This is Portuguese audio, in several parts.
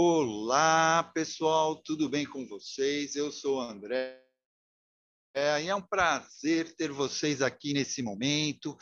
Olá, pessoal, tudo bem com vocês? Eu sou o André. É, é um prazer ter vocês aqui nesse momento,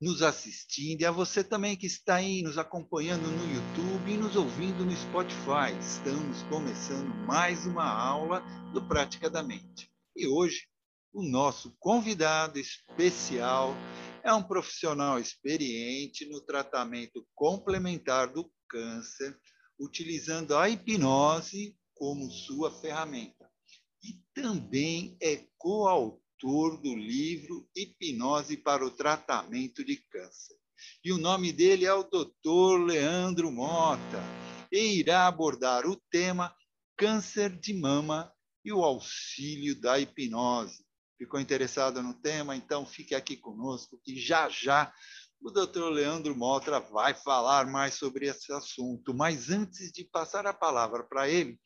nos assistindo, e a você também que está aí nos acompanhando no YouTube e nos ouvindo no Spotify. Estamos começando mais uma aula do Prática da Mente. E hoje, o nosso convidado especial é um profissional experiente no tratamento complementar do câncer utilizando a hipnose como sua ferramenta. E também é coautor do livro Hipnose para o Tratamento de Câncer. E o nome dele é o Dr. Leandro Mota, e irá abordar o tema câncer de mama e o auxílio da hipnose. Ficou interessado no tema? Então fique aqui conosco que já já o doutor Leandro Motra vai falar mais sobre esse assunto, mas antes de passar a palavra para ele,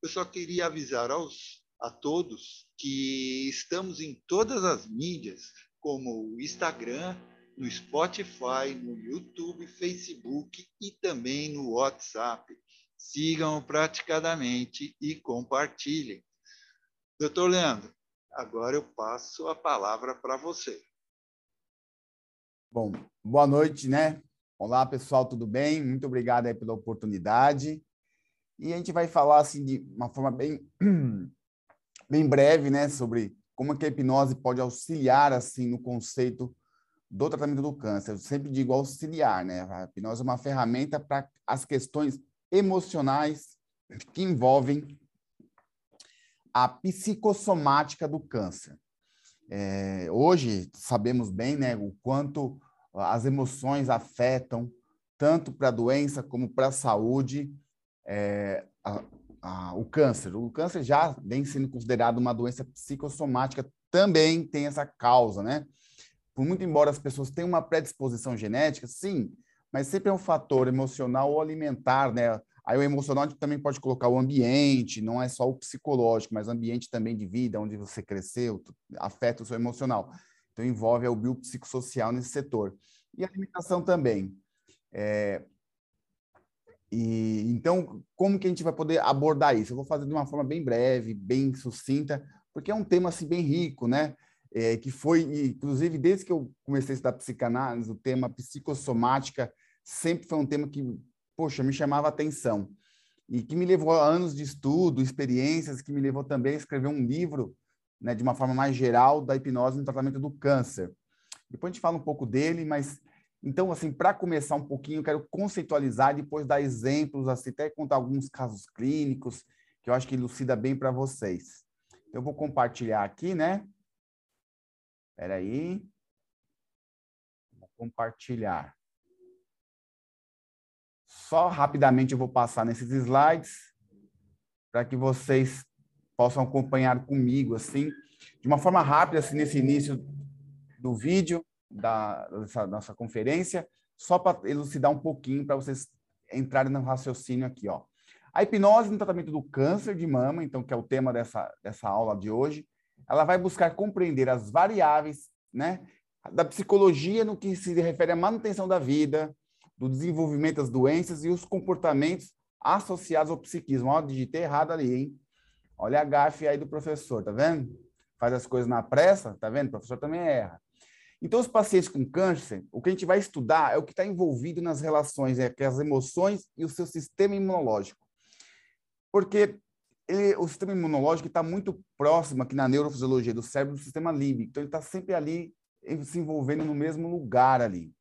eu só queria avisar aos, a todos que estamos em todas as mídias, como o Instagram, no Spotify, no YouTube, Facebook e também no WhatsApp. Sigam praticadamente e compartilhem. Doutor Leandro, agora eu passo a palavra para você. Bom, boa noite, né? Olá, pessoal, tudo bem? Muito obrigado aí pela oportunidade. E a gente vai falar assim de uma forma bem bem breve, né, sobre como que a hipnose pode auxiliar assim no conceito do tratamento do câncer. Eu sempre digo auxiliar, né? A hipnose é uma ferramenta para as questões emocionais que envolvem a psicossomática do câncer. É, hoje sabemos bem né, o quanto as emoções afetam tanto para a doença como para a saúde é, a, o câncer. O câncer já vem sendo considerado uma doença psicossomática, também tem essa causa, né? Por muito embora as pessoas tenham uma predisposição genética, sim, mas sempre é um fator emocional ou alimentar, né? Aí o emocional também pode colocar o ambiente, não é só o psicológico, mas ambiente também de vida, onde você cresceu, afeta o seu emocional. Então, envolve o biopsicossocial nesse setor. E a alimentação também. É, e, então, como que a gente vai poder abordar isso? Eu vou fazer de uma forma bem breve, bem sucinta, porque é um tema assim, bem rico, né? É, que foi, inclusive, desde que eu comecei a estudar psicanálise, o tema psicossomática sempre foi um tema que, poxa, me chamava atenção. E que me levou a anos de estudo, experiências, que me levou também a escrever um livro né, de uma forma mais geral, da hipnose no tratamento do câncer. Depois a gente fala um pouco dele, mas então, assim, para começar um pouquinho, eu quero conceitualizar depois dar exemplos, assim, até contar alguns casos clínicos que eu acho que elucida bem para vocês. Então, eu vou compartilhar aqui, né? Espera aí. Vou compartilhar. Só rapidamente eu vou passar nesses slides para que vocês possam acompanhar comigo, assim, de uma forma rápida, assim, nesse início do vídeo, da dessa nossa conferência, só para elucidar um pouquinho, para vocês entrarem no raciocínio aqui, ó. A hipnose no tratamento do câncer de mama, então, que é o tema dessa, dessa aula de hoje, ela vai buscar compreender as variáveis, né, da psicologia no que se refere à manutenção da vida, do desenvolvimento das doenças e os comportamentos associados ao psiquismo. Ó, digitei errado ali, hein? Olha a gafe aí do professor, tá vendo? Faz as coisas na pressa, tá vendo? O professor também erra. Então, os pacientes com câncer, o que a gente vai estudar é o que está envolvido nas relações entre as emoções e o seu sistema imunológico. Porque ele, o sistema imunológico está muito próximo aqui na neurofisiologia do cérebro do sistema límbico. Então, ele está sempre ali se envolvendo no mesmo lugar ali.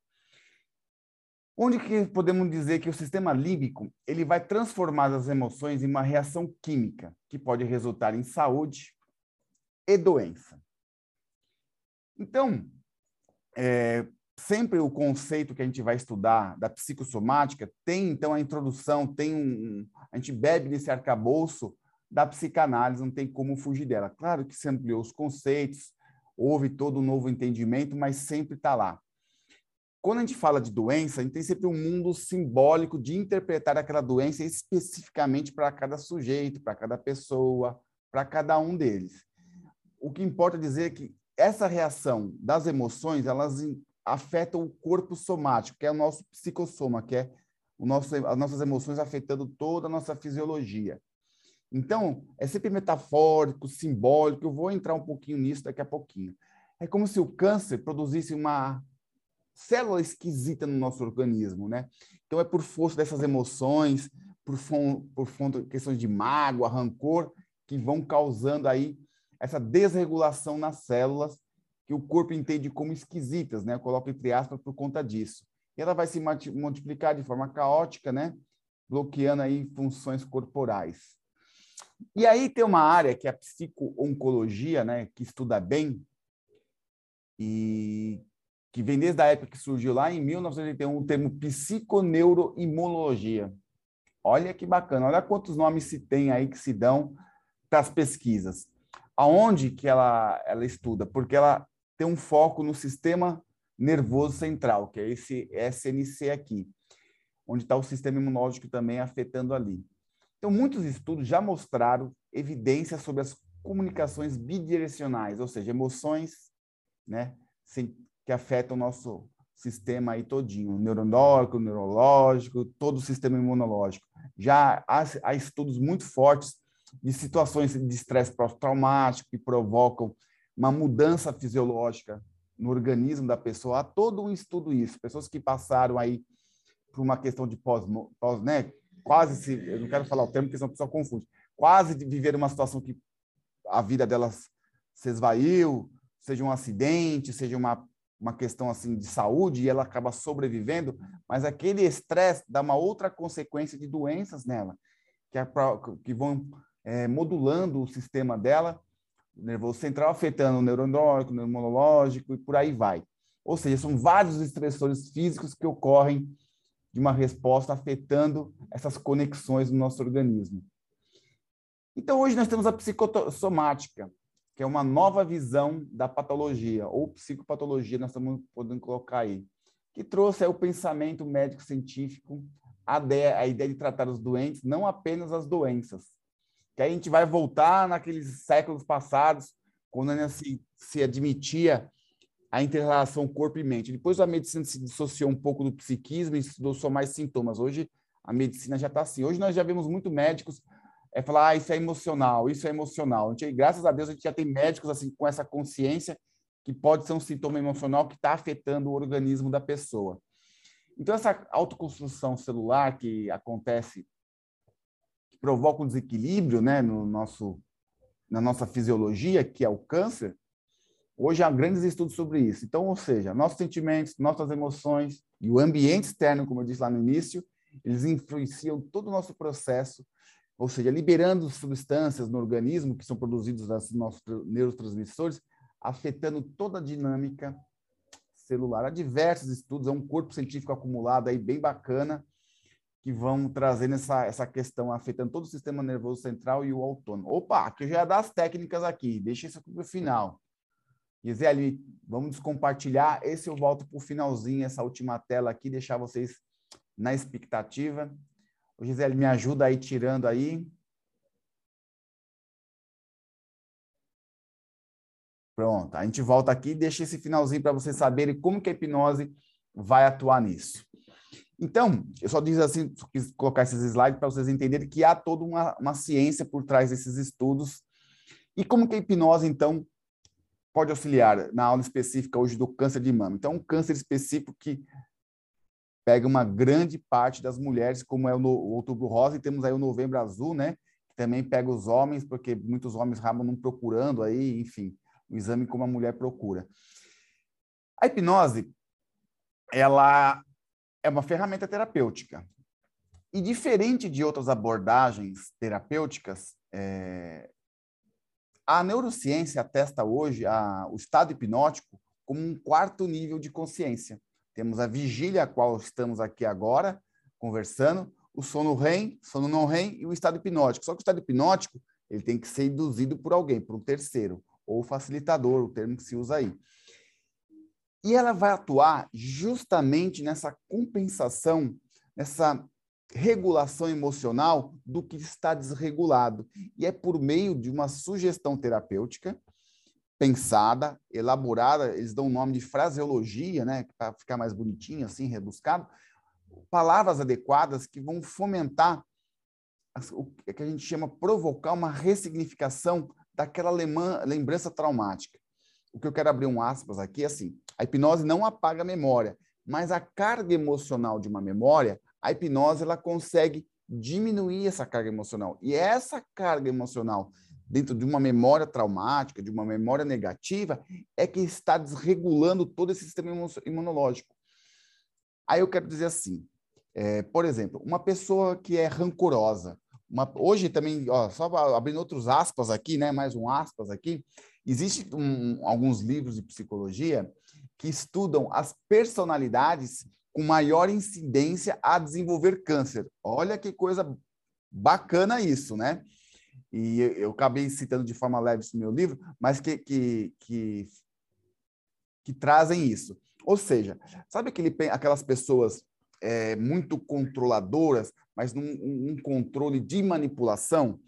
Onde que podemos dizer que o sistema límbico ele vai transformar as emoções em uma reação química que pode resultar em saúde e doença. Então, é, sempre o conceito que a gente vai estudar da psicossomática tem então a introdução, tem um, a gente bebe nesse arcabouço da psicanálise, não tem como fugir dela. Claro que se ampliou os conceitos, houve todo um novo entendimento, mas sempre está lá quando a gente fala de doença, a gente tem sempre um mundo simbólico de interpretar aquela doença especificamente para cada sujeito, para cada pessoa, para cada um deles. O que importa dizer é que essa reação das emoções, elas afetam o corpo somático, que é o nosso psicossoma, que é nosso, as nossas emoções afetando toda a nossa fisiologia. Então, é sempre metafórico, simbólico, eu vou entrar um pouquinho nisso daqui a pouquinho. É como se o câncer produzisse uma célula esquisita no nosso organismo, né? Então, é por força dessas emoções, por, por questões de mágoa, rancor, que vão causando aí essa desregulação nas células que o corpo entende como esquisitas, né? Eu coloco entre aspas por conta disso. E ela vai se multiplicar de forma caótica, né? Bloqueando aí funções corporais. E aí tem uma área que é a psico-oncologia, né? Que estuda bem e que vem desde a época que surgiu lá em 1981 o termo psiconeuroimunologia. Olha que bacana, olha quantos nomes se tem aí que se dão para as pesquisas. Aonde que ela, ela estuda? Porque ela tem um foco no sistema nervoso central, que é esse SNC aqui, onde está o sistema imunológico também afetando ali. Então, muitos estudos já mostraram evidências sobre as comunicações bidirecionais, ou seja, emoções né, que afetam o nosso sistema aí todinho, neuronólogo, neurológico, todo o sistema imunológico. Já há, há estudos muito fortes de situações de estresse pós-traumático que provocam uma mudança fisiológica no organismo da pessoa. Há todo um estudo isso. Pessoas que passaram aí por uma questão de pós, pós né? Quase se, eu não quero falar o termo porque senão a pessoa confunde. Quase de viver uma situação que a vida delas se esvaiu, seja um acidente, seja uma uma questão assim de saúde e ela acaba sobrevivendo, mas aquele estresse dá uma outra consequência de doenças nela, que, é pra, que vão é, modulando o sistema dela, o nervoso central afetando o neuronólogo, o neurológico e por aí vai. Ou seja, são vários estressores físicos que ocorrem de uma resposta afetando essas conexões no nosso organismo. Então, hoje nós temos a psicossomática, que é uma nova visão da patologia, ou psicopatologia, nós estamos podendo colocar aí, que trouxe o pensamento médico-científico, a ideia, a ideia de tratar os doentes, não apenas as doenças. Que aí a gente vai voltar naqueles séculos passados, quando ainda se, se admitia a inter-relação corpo e mente. Depois a medicina se dissociou um pouco do psiquismo e estudou só mais sintomas. Hoje a medicina já está assim. Hoje nós já vemos muito médicos é falar, ah, isso é emocional, isso é emocional. Gente, graças a Deus, a gente já tem médicos assim com essa consciência que pode ser um sintoma emocional que está afetando o organismo da pessoa. Então, essa autoconstrução celular que acontece, que provoca um desequilíbrio né, no nosso, na nossa fisiologia, que é o câncer, hoje há grandes estudos sobre isso. Então, ou seja, nossos sentimentos, nossas emoções e o ambiente externo, como eu disse lá no início, eles influenciam todo o nosso processo ou seja, liberando substâncias no organismo que são produzidas nos nossos neurotransmissores, afetando toda a dinâmica celular. Há diversos estudos, é um corpo científico acumulado aí bem bacana, que vão trazendo essa, essa questão, afetando todo o sistema nervoso central e o autônomo. Opa, que eu já dar as técnicas aqui, deixa isso para o final. Gisele, vamos descompartilhar. Esse eu volto para o finalzinho, essa última tela aqui, deixar vocês na expectativa. O Gisele, me ajuda aí tirando aí. Pronto, a gente volta aqui e deixa esse finalzinho para vocês saberem como que a hipnose vai atuar nisso. Então, eu só diz assim, quis colocar esses slides para vocês entenderem que há toda uma, uma ciência por trás desses estudos. E como que a hipnose, então, pode auxiliar na aula específica hoje do câncer de mama? Então, um câncer específico que pega uma grande parte das mulheres, como é o, Outubro Rosa, e temos aí o Novembro Azul, né? Que também pega os homens, porque muitos homens acabam não procurando aí, enfim, o exame como a mulher procura. A hipnose, ela é uma ferramenta terapêutica. E diferente de outras abordagens terapêuticas, é... a neurociência atesta hoje a, o estado hipnótico como um quarto nível de consciência. Temos a vigília, a qual estamos aqui agora conversando, o sono REM, sono não REM e o estado hipnótico. Só que o estado hipnótico ele tem que ser induzido por alguém, por um terceiro, ou facilitador, o termo que se usa aí. E ela vai atuar justamente nessa compensação, nessa regulação emocional do que está desregulado. E é por meio de uma sugestão terapêutica pensada, elaborada, eles dão o nome de fraseologia, né, para ficar mais bonitinho, assim, rebuscado, palavras adequadas que vão fomentar o que a gente chama provocar uma ressignificação daquela lembrança traumática. O que eu quero abrir um aspas aqui é assim: a hipnose não apaga a memória, mas a carga emocional de uma memória, a hipnose ela consegue diminuir essa carga emocional. E essa carga emocional dentro de uma memória traumática, de uma memória negativa, é que está desregulando todo esse sistema imunológico. Aí eu quero dizer assim, é, por exemplo, uma pessoa que é rancorosa, uma, hoje também, ó, só abrindo outros aspas aqui, né, mais um aspas aqui, existem um, alguns livros de psicologia que estudam as personalidades com maior incidência a desenvolver câncer. Olha que coisa bacana isso, né? E eu acabei citando de forma leve isso no meu livro, mas que, que, que, que trazem isso. Ou seja, sabe aquele, aquelas pessoas é, muito controladoras, mas num um controle de manipulação?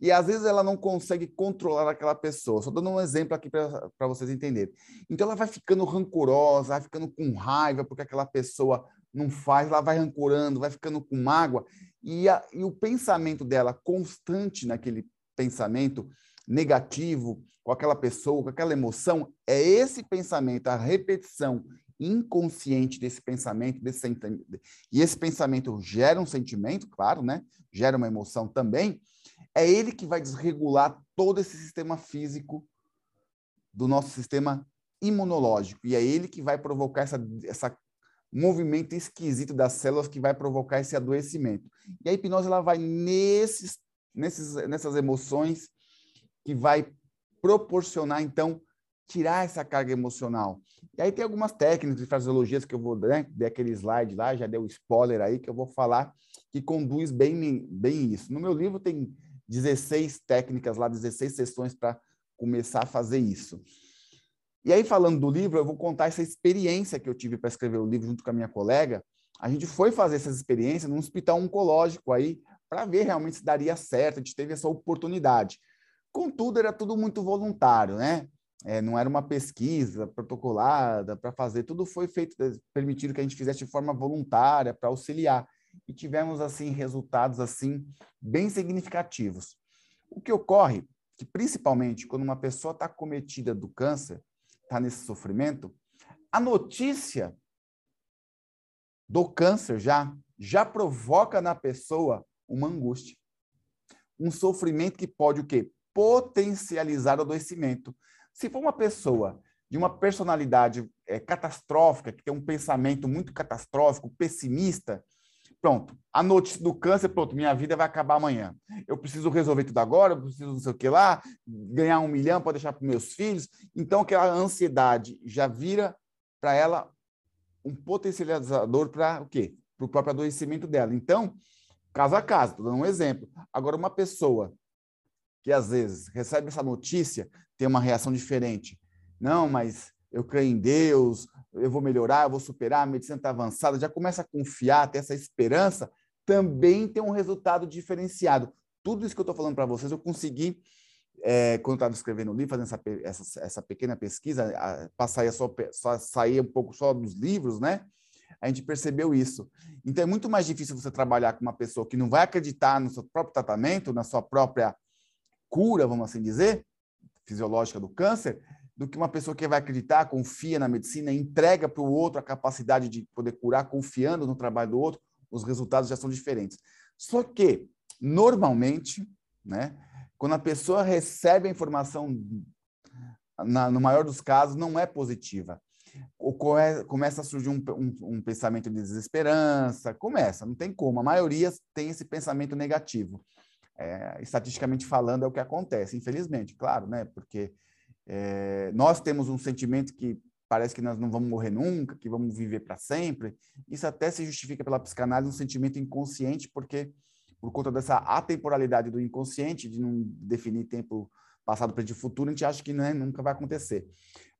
E às vezes ela não consegue controlar aquela pessoa. Só dando um exemplo aqui para vocês entenderem. Então ela vai ficando rancorosa, vai ficando com raiva porque aquela pessoa não faz, ela vai rancorando, vai ficando com mágoa. E, a, e o pensamento dela constante naquele pensamento negativo com aquela pessoa, com aquela emoção, é esse pensamento, a repetição inconsciente desse pensamento, desse sentimento. E esse pensamento gera um sentimento, claro, né? Gera uma emoção também. É ele que vai desregular todo esse sistema físico do nosso sistema imunológico. E é ele que vai provocar essa, essa movimento esquisito das células que vai provocar esse adoecimento. E a hipnose ela vai nesses, nesses, nessas emoções que vai proporcionar, então, tirar essa carga emocional. E aí tem algumas técnicas de fraseologias que eu vou, né, aquele slide lá, já deu spoiler aí, que eu vou falar, que conduz bem, bem isso. No meu livro tem 16 técnicas lá, 16 sessões para começar a fazer isso. E aí, falando do livro, eu vou contar essa experiência que eu tive para escrever o livro junto com a minha colega. A gente foi fazer essas experiências num hospital oncológico aí, para ver realmente se daria certo. A gente teve essa oportunidade. Contudo, era tudo muito voluntário, né? É, não era uma pesquisa protocolada para fazer, tudo foi feito, permitido que a gente fizesse de forma voluntária para auxiliar. E tivemos, assim, resultados, assim, bem significativos. O que ocorre que, principalmente, quando uma pessoa está cometida do câncer, está nesse sofrimento, a notícia do câncer já já provoca na pessoa uma angústia, um sofrimento que pode o quê? Potencializar o adoecimento. Se for uma pessoa de uma personalidade é, catastrófica, que tem um pensamento muito catastrófico, pessimista, Pronto, a notícia do câncer, pronto, minha vida vai acabar amanhã. Eu preciso resolver tudo agora, eu preciso não sei o que lá, ganhar um milhão para deixar para meus filhos. Então, aquela ansiedade já vira para ela um potencializador para o quê? Para o próprio adoecimento dela. Então, caso a caso, estou dando um exemplo. Agora, uma pessoa que às vezes recebe essa notícia, tem uma reação diferente. Não, mas eu creio em Deus, eu vou melhorar, eu vou superar, a medicina está avançada, já começa a confiar, ter essa esperança, também tem um resultado diferenciado. Tudo isso que eu estou falando para vocês, eu consegui, é, quando estava escrevendo o livro, fazendo essa, essa, essa pequena pesquisa, para sair, só, só, sair um pouco só dos livros, né? A gente percebeu isso. Então, é muito mais difícil você trabalhar com uma pessoa que não vai acreditar no seu próprio tratamento, na sua própria cura, vamos assim dizer, fisiológica do câncer, do que uma pessoa que vai acreditar, confia na medicina, entrega para o outro a capacidade de poder curar, confiando no trabalho do outro, os resultados já são diferentes. Só que, normalmente, né, quando a pessoa recebe a informação, na, no maior dos casos, não é positiva. começa a surgir um, um, um pensamento de desesperança, começa, não tem como. A maioria tem esse pensamento negativo. É, estatisticamente falando, é o que acontece, infelizmente, claro, né? Porque é, nós temos um sentimento que parece que nós não vamos morrer nunca, que vamos viver para sempre. Isso até se justifica pela psicanálise um sentimento inconsciente, porque por conta dessa atemporalidade do inconsciente, de não definir tempo passado, presente e futuro, a gente acha que né, nunca vai acontecer.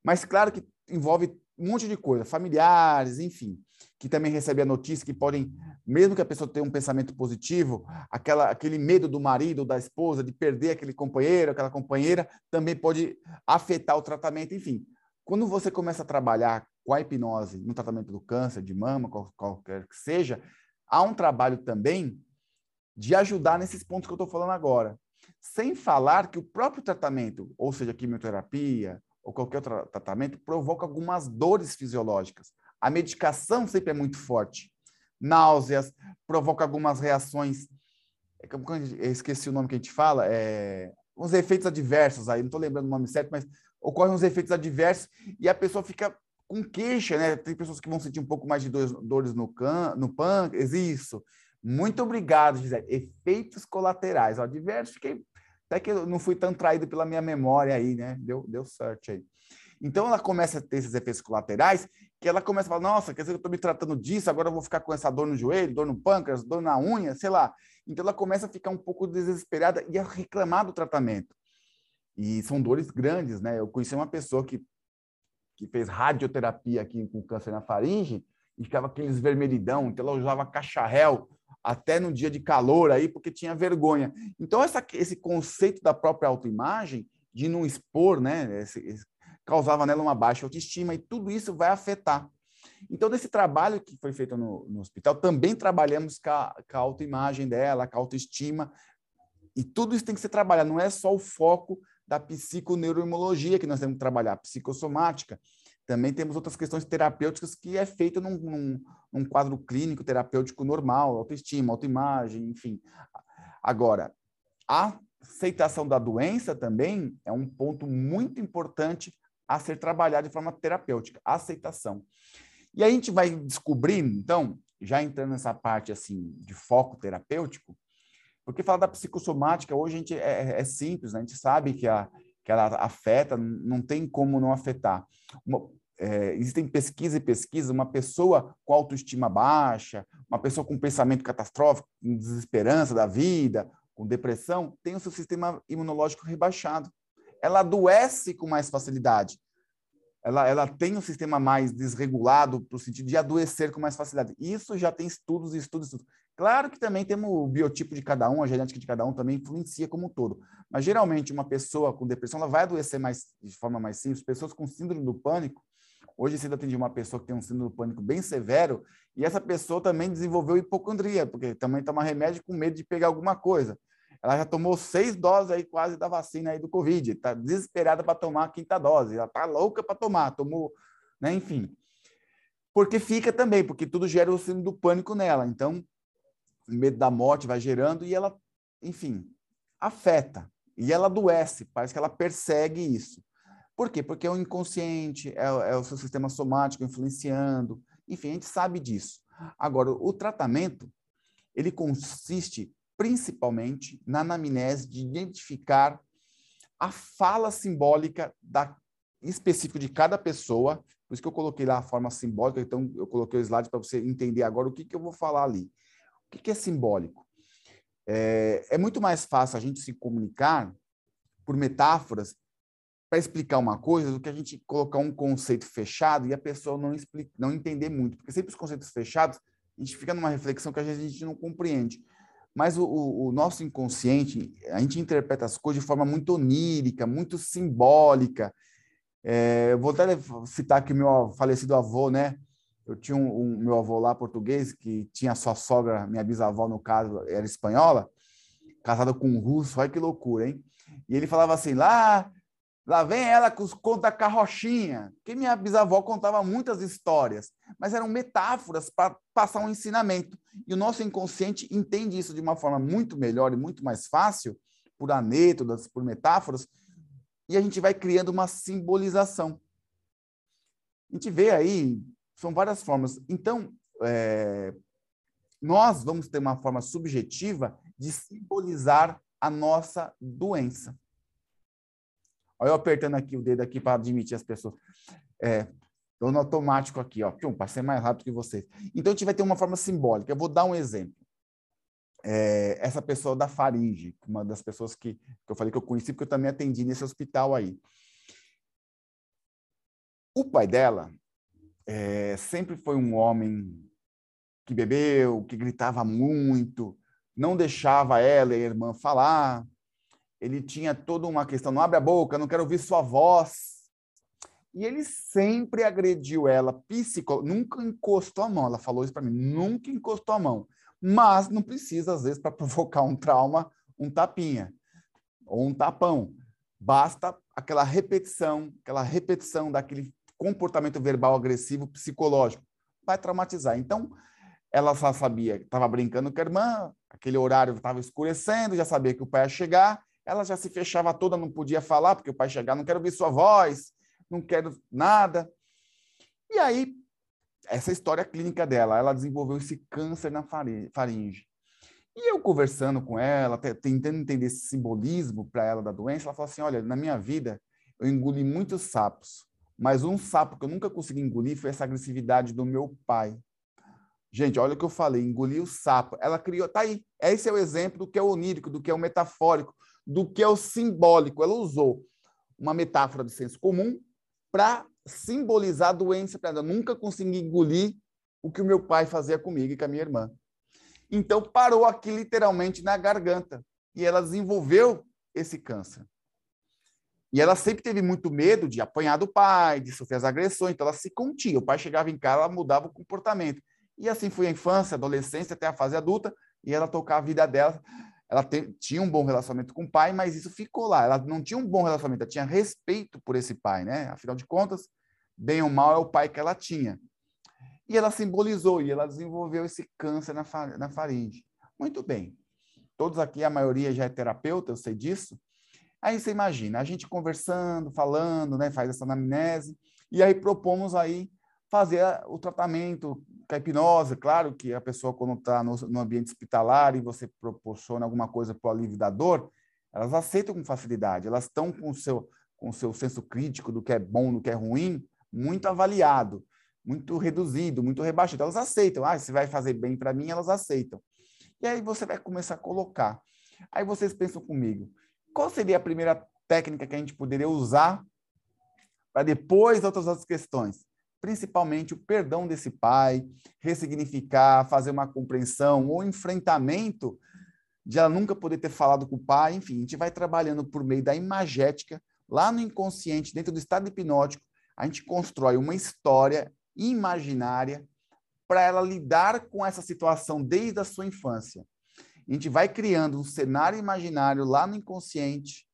Mas claro que envolve um monte de coisa, familiares, enfim, que também recebem a notícia que podem, mesmo que a pessoa tenha um pensamento positivo, aquela, aquele medo do marido, da esposa, de perder aquele companheiro, aquela companheira, também pode afetar o tratamento, enfim. Quando você começa a trabalhar com a hipnose no tratamento do câncer de mama, qual, qualquer que seja, há um trabalho também de ajudar nesses pontos que eu estou falando agora. Sem falar que o próprio tratamento, ou seja, quimioterapia ou qualquer outro tratamento, provoca algumas dores fisiológicas. A medicação sempre é muito forte. Náuseas, provoca algumas reações. É eu esqueci o nome que a gente fala, é, uns efeitos adversos aí, não estou lembrando o nome certo, mas ocorrem uns efeitos adversos e a pessoa fica com queixa, né? Tem pessoas que vão sentir um pouco mais de dores, no, can, no pâncreas, isso. Muito obrigado, Gisele. Efeitos colaterais. Ó, diversos, fiquei. Até que eu não fui tão traído pela minha memória aí, né? Deu, deu sorte aí. Então ela começa a ter esses efeitos colaterais, que ela começa a falar: nossa, quer dizer que eu estou me tratando disso, agora eu vou ficar com essa dor no joelho, dor no pâncreas, dor na unha, sei lá. Então ela começa a ficar um pouco desesperada e a reclamar do tratamento. E são dores grandes, né? Eu conheci uma pessoa que, que fez radioterapia aqui com câncer na faringe e ficava aqueles vermelhidão, então ela usava cacharel até no dia de calor aí, porque tinha vergonha. Então, essa, esse conceito da própria autoimagem, de não expor, né, esse, esse, causava nela uma baixa autoestima, e tudo isso vai afetar. Então, nesse trabalho que foi feito no, no hospital, também trabalhamos com a, com a autoimagem dela, com a autoestima, e tudo isso tem que ser trabalhado, não é só o foco da psiconeuroimologia que nós temos que trabalhar, psicossomática, também temos outras questões terapêuticas que é feita num, num, num, quadro clínico terapêutico normal, autoestima, autoimagem, enfim. Agora, a aceitação da doença também é um ponto muito importante a ser trabalhado de forma terapêutica, aceitação. E aí a gente vai descobrindo, então, já entrando nessa parte assim de foco terapêutico, porque falar da psicossomática hoje a gente é, é simples, né? a gente sabe que a, que ela afeta, não tem como não afetar. Uma, é, existem pesquisa e pesquisa, uma pessoa com autoestima baixa, uma pessoa com pensamento catastrófico, com desesperança da vida, com depressão, tem o seu sistema imunológico rebaixado. Ela adoece com mais facilidade. Ela, ela tem um sistema mais desregulado para o sentido de adoecer com mais facilidade. Isso já tem estudos e estudos, estudos. Claro que também temos o biotipo de cada um, a genética de cada um também influencia como um todo. Mas geralmente uma pessoa com depressão ela vai adoecer mais de forma mais simples. Pessoas com síndrome do pânico, hoje cedo atendi uma pessoa que tem um síndrome do pânico bem severo e essa pessoa também desenvolveu hipocondria, porque também toma remédio com medo de pegar alguma coisa. Ela já tomou seis doses aí quase da vacina aí do Covid, está desesperada para tomar a quinta dose, ela está louca para tomar, tomou, né? Enfim. Porque fica também, porque tudo gera o síndrome do pânico nela. Então, o medo da morte vai gerando e ela, enfim, afeta. E ela adoece, parece que ela persegue isso. Por quê? Porque é o inconsciente, é, é o seu sistema somático influenciando. Enfim, a gente sabe disso. Agora, o tratamento, ele consiste principalmente na anamnese de identificar a fala simbólica da específico de cada pessoa. Por isso que eu coloquei lá a forma simbólica, então eu coloquei o slide para você entender agora o que, que eu vou falar ali. O que é simbólico? É, é muito mais fácil a gente se comunicar por metáforas para explicar uma coisa do que a gente colocar um conceito fechado e a pessoa não, explica, não entender muito. Porque sempre os conceitos fechados, a gente fica numa reflexão que às vezes a gente não compreende. Mas o, o, nosso inconsciente, a gente interpreta as coisas de forma muito onírica, muito simbólica. É, vou até citar aqui meu falecido avô, né? Eu tinha um, um, meu avô lá português que tinha sua sogra, minha bisavó no caso, era espanhola, casada com um russo, olha que loucura, hein? E ele falava assim: lá, lá vem ela com os contos da carrochinha, que minha bisavó contava muitas histórias, mas eram metáforas para passar um ensinamento. E o nosso inconsciente entende isso de uma forma muito melhor e muito mais fácil, por anedotas, por metáforas, e a gente vai criando uma simbolização. A gente vê aí são várias formas. Então, é, nós vamos ter uma forma subjetiva de simbolizar a nossa doença. Olha eu apertando aqui o dedo aqui para admitir as pessoas. É, Estou no automático aqui, ó. Pum, passei mais rápido que vocês. Então, a gente vai ter uma forma simbólica. Eu vou dar um exemplo. É, essa pessoa da faringe, uma das pessoas que, que eu falei que eu conheci, porque eu também atendi nesse hospital aí. O pai dela é, sempre foi um homem que bebeu, que gritava muito, não deixava ela e a irmã falar. Ele tinha toda uma questão: não abre a boca, não quero ouvir sua voz. E ele sempre agrediu ela, psico... nunca encostou a mão. Ela falou isso para mim, nunca encostou a mão. Mas não precisa, às vezes, para provocar um trauma, um tapinha ou um tapão. Basta aquela repetição, aquela repetição daquele comportamento verbal agressivo psicológico. Vai traumatizar. Então, ela só sabia estava brincando com a irmã, aquele horário estava escurecendo, já sabia que o pai ia chegar, ela já se fechava toda, não podia falar, porque o pai chegar, não quero ouvir sua voz, não quero nada. E aí, essa história clínica dela, ela desenvolveu esse câncer na faringe. E eu conversando com ela, tentando entender esse simbolismo para ela da doença, ela falou assim: olha, na minha vida eu engoli muitos sapos, mas um sapo que eu nunca consegui engolir foi essa agressividade do meu pai. Gente, olha o que eu falei, engolir o sapo. Ela criou, tá aí. Esse é o exemplo do que é onírico, do que é o metafórico, do que é o simbólico. Ela usou uma metáfora de senso comum para simbolizar a doença para ela. Nunca consegui engolir o que o meu pai fazia comigo e com a minha irmã. Então parou aqui literalmente na garganta e ela desenvolveu esse câncer. E ela sempre teve muito medo de apanhar do pai, de sofrer as agressões, então ela se continha. O pai chegava em casa, ela mudava o comportamento. E assim foi a infância, a adolescência, até a fase adulta, e ela tocava a vida dela ela te, tinha um bom relacionamento com o pai, mas isso ficou lá. Ela não tinha um bom relacionamento, ela tinha respeito por esse pai, né? Afinal de contas, bem ou mal é o pai que ela tinha. E ela simbolizou, e ela desenvolveu esse câncer na, na faringe. Muito bem. Todos aqui, a maioria já é terapeuta, eu sei disso. Aí você imagina, a gente conversando, falando, né? Faz essa anamnese, e aí propomos aí fazer o tratamento a hipnose. Claro que a pessoa, quando está no, no, ambiente hospitalar e você proporciona alguma coisa para o alívio da dor, elas aceitam com facilidade. Elas estão com o seu, com o seu senso crítico do que é bom, do que é ruim, muito avaliado, muito reduzido, muito rebaixado. Elas aceitam. Ah, se vai fazer bem para mim, elas aceitam. E aí você vai começar a colocar. Aí vocês pensam comigo, qual seria a primeira técnica que a gente poderia usar para depois outras, outras questões? Principalmente o perdão desse pai, ressignificar, fazer uma compreensão ou enfrentamento de ela nunca poder ter falado com o pai, enfim, a gente vai trabalhando por meio da imagética, lá no inconsciente, dentro do estado hipnótico, a gente constrói uma história imaginária para ela lidar com essa situação desde a sua infância. A gente vai criando um cenário imaginário lá no inconsciente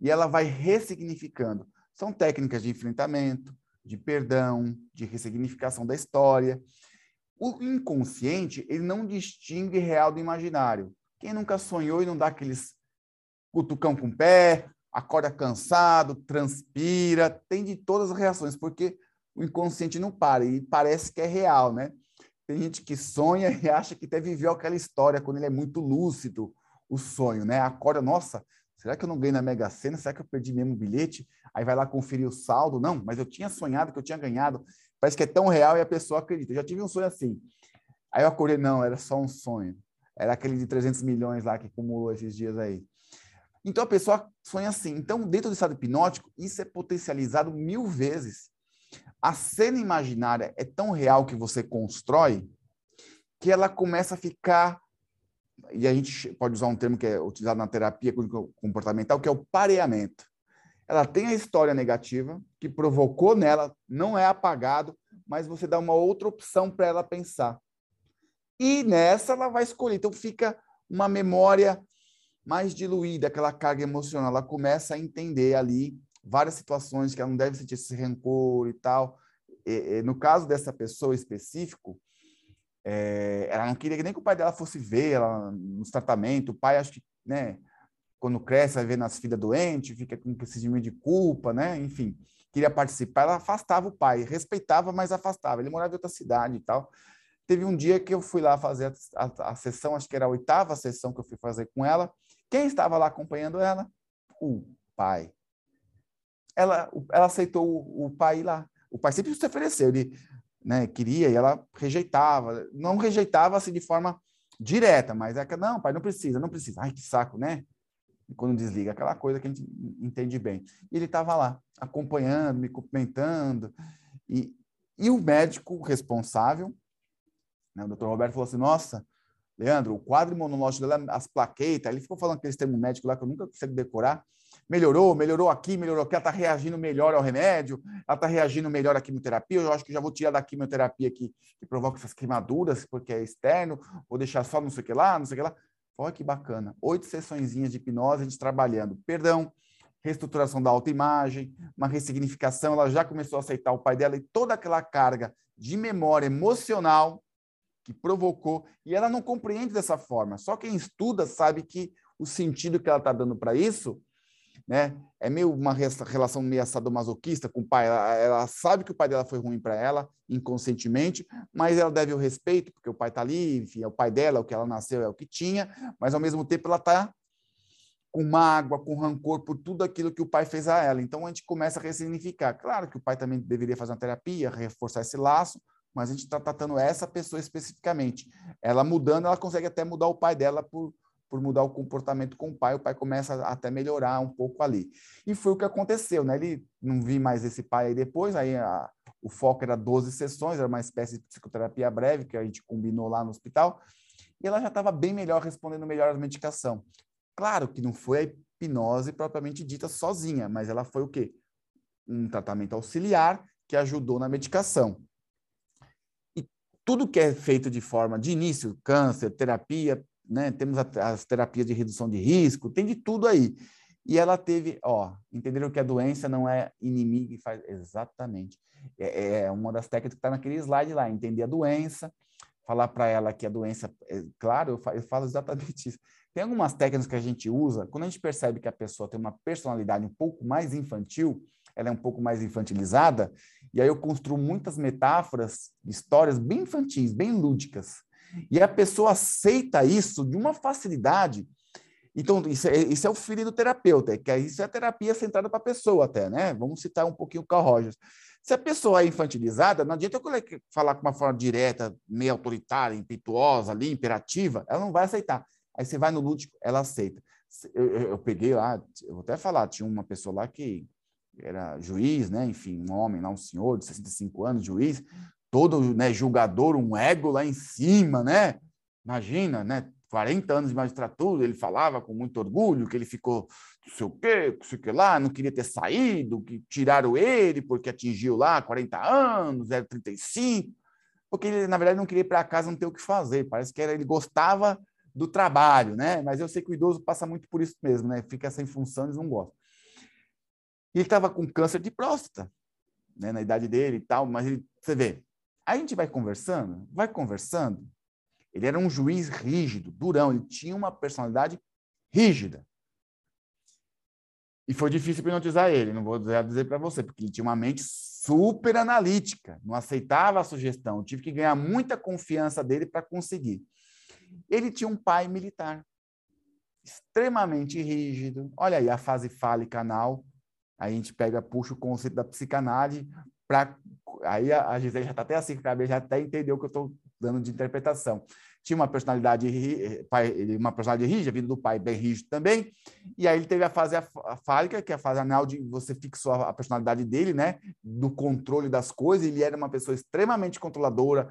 e ela vai ressignificando. São técnicas de enfrentamento, de perdão, de ressignificação da história. O inconsciente, ele não distingue real do imaginário. Quem nunca sonhou e não dá aqueles cutucão com o pé, acorda cansado, transpira, tem de todas as reações, porque o inconsciente não para e parece que é real, né? Tem gente que sonha e acha que até viveu aquela história quando ele é muito lúcido, o sonho, né? Acorda, nossa, será que eu não ganhei na Mega Sena? Será que eu perdi mesmo o bilhete? aí vai lá conferir o saldo. Não, mas eu tinha sonhado que eu tinha ganhado. Parece que é tão real e a pessoa acredita. Eu já tive um sonho assim. Aí eu acordei, não, era só um sonho. Era aquele de 300 milhões lá que acumulou esses dias aí. Então a pessoa sonha assim. Então, dentro do estado hipnótico, isso é potencializado mil vezes. A cena imaginária é tão real que você constrói que ela começa a ficar. E a gente pode usar um termo que é utilizado na terapia comportamental, que é o pareamento ela tem a história negativa que provocou nela, não é apagado, mas você dá uma outra opção para ela pensar. E nessa ela vai escolher. Então fica uma memória mais diluída, aquela carga emocional. Ela começa a entender ali várias situações que ela não deve sentir esse rancor e tal. E, e, no caso dessa pessoa específico, é, ela não queria que nem que o pai dela fosse ver ela nos tratamentos. O pai, acho que, né, quando cresce, vai ver nas filhas doentes, fica com esse sentimento de culpa, né? Enfim, queria participar, ela afastava o pai, respeitava, mas afastava. Ele morava em outra cidade e tal. Teve um dia que eu fui lá fazer a, a, a sessão, acho que era a oitava sessão que eu fui fazer com ela. Quem estava lá acompanhando ela? O pai. Ela, ela aceitou o, o pai lá. O pai sempre se ofereceu, ele né, queria e ela rejeitava. Não rejeitava assim de forma direta, mas é que não, pai, não precisa, não precisa. Ai, que saco, né? quando desliga, aquela coisa que a gente entende bem. E ele estava lá, acompanhando, me cumprimentando. E, e o médico responsável, né, o doutor Roberto, falou assim: Nossa, Leandro, o quadro imunológico dela, as plaquetas, ele ficou falando aquele termo médico lá que eu nunca consigo decorar, melhorou, melhorou aqui, melhorou aqui, ela está reagindo melhor ao remédio, ela está reagindo melhor à quimioterapia, eu acho que já vou tirar da quimioterapia que, que provoca essas queimaduras, porque é externo, vou deixar só não sei o que lá, não sei o que lá. Olha que bacana. Oito sessões de hipnose, a gente trabalhando. Perdão, reestruturação da autoimagem, uma ressignificação, ela já começou a aceitar o pai dela e toda aquela carga de memória emocional que provocou, e ela não compreende dessa forma. Só quem estuda sabe que o sentido que ela está dando para isso né? É meio uma relação meio sadomasoquista com o pai. Ela, ela sabe que o pai dela foi ruim para ela, inconscientemente, mas ela deve o respeito, porque o pai está ali, enfim, é o pai dela, é o que ela nasceu, é o que tinha, mas ao mesmo tempo ela está com mágoa, com rancor por tudo aquilo que o pai fez a ela. Então a gente começa a ressignificar. Claro que o pai também deveria fazer uma terapia, reforçar esse laço, mas a gente está tratando essa pessoa especificamente. Ela mudando, ela consegue até mudar o pai dela por, por mudar o comportamento com o pai, o pai começa a até melhorar um pouco ali. E foi o que aconteceu, né? Ele não vi mais esse pai aí depois, aí a, o foco era 12 sessões, era uma espécie de psicoterapia breve que a gente combinou lá no hospital, e ela já estava bem melhor, respondendo melhor à medicação. Claro que não foi a hipnose propriamente dita sozinha, mas ela foi o quê? Um tratamento auxiliar que ajudou na medicação. E tudo que é feito de forma de início, câncer, terapia, né? Temos as terapias de redução de risco, tem de tudo aí. E ela teve, ó, entenderam que a doença não é inimiga e faz exatamente. É, é uma das técnicas que está naquele slide lá, entender a doença, falar para ela que a doença, é, claro, eu eu falo exatamente isso. Tem algumas técnicas que a gente usa, quando a gente percebe que a pessoa tem uma personalidade um pouco mais infantil, ela é um pouco mais infantilizada, e aí eu construo muitas metáforas, histórias bem infantis, bem lúdicas. E a pessoa aceita isso de uma facilidade. Então, isso é, isso é o filho do terapeuta, que isso é a terapia centrada para a pessoa até, né? Vamos citar um pouquinho o Carl Rogers. Se a pessoa é infantilizada, não adianta eu falar com uma forma direta, meio autoritária, impetuosa, ali, imperativa, ela não vai aceitar. Aí você vai no lúdico, ela aceita. Eu, eu, eu, peguei lá, eu vou até falar, tinha uma pessoa lá que era juiz, né? Enfim, um homem lá, um senhor de 65 anos, juiz, todo né, julgador, um ego lá em cima, né? Imagina, né? 40 anos de magistratura, ele falava com muito orgulho que ele ficou não sei o quê, não sei o que lá, não queria ter saído, que tiraram ele porque atingiu lá 40 anos, era 35, porque ele, na verdade, não queria ir para casa, não ter o que fazer. Parece que era, ele gostava do trabalho, né? Mas eu sei que o idoso passa muito por isso mesmo, né? Fica sem função, eles não gostam. E ele estava com câncer de próstata, né? Na idade dele e tal, mas ele, você vê, a gente vai conversando, vai conversando. Ele era um juiz rígido, durão, ele tinha uma personalidade rígida. E foi difícil hipnotizar ele, não vou dizer para você, porque ele tinha uma mente super analítica, não aceitava a sugestão. Tive que ganhar muita confiança dele para conseguir. Ele tinha um pai militar, extremamente rígido. Olha aí a fase fálica anal. Aí a gente pega, puxa o conceito da psicanálise para aí a, Gisele já está até assim, a já até entendeu o que eu estou dando de interpretação. Tinha uma personalidade, uma personalidade rígida, vindo do pai bem rígido também, e aí ele teve a fase fálica, que é a fase anal de você fixou a personalidade dele, né, do controle das coisas, ele era uma pessoa extremamente controladora,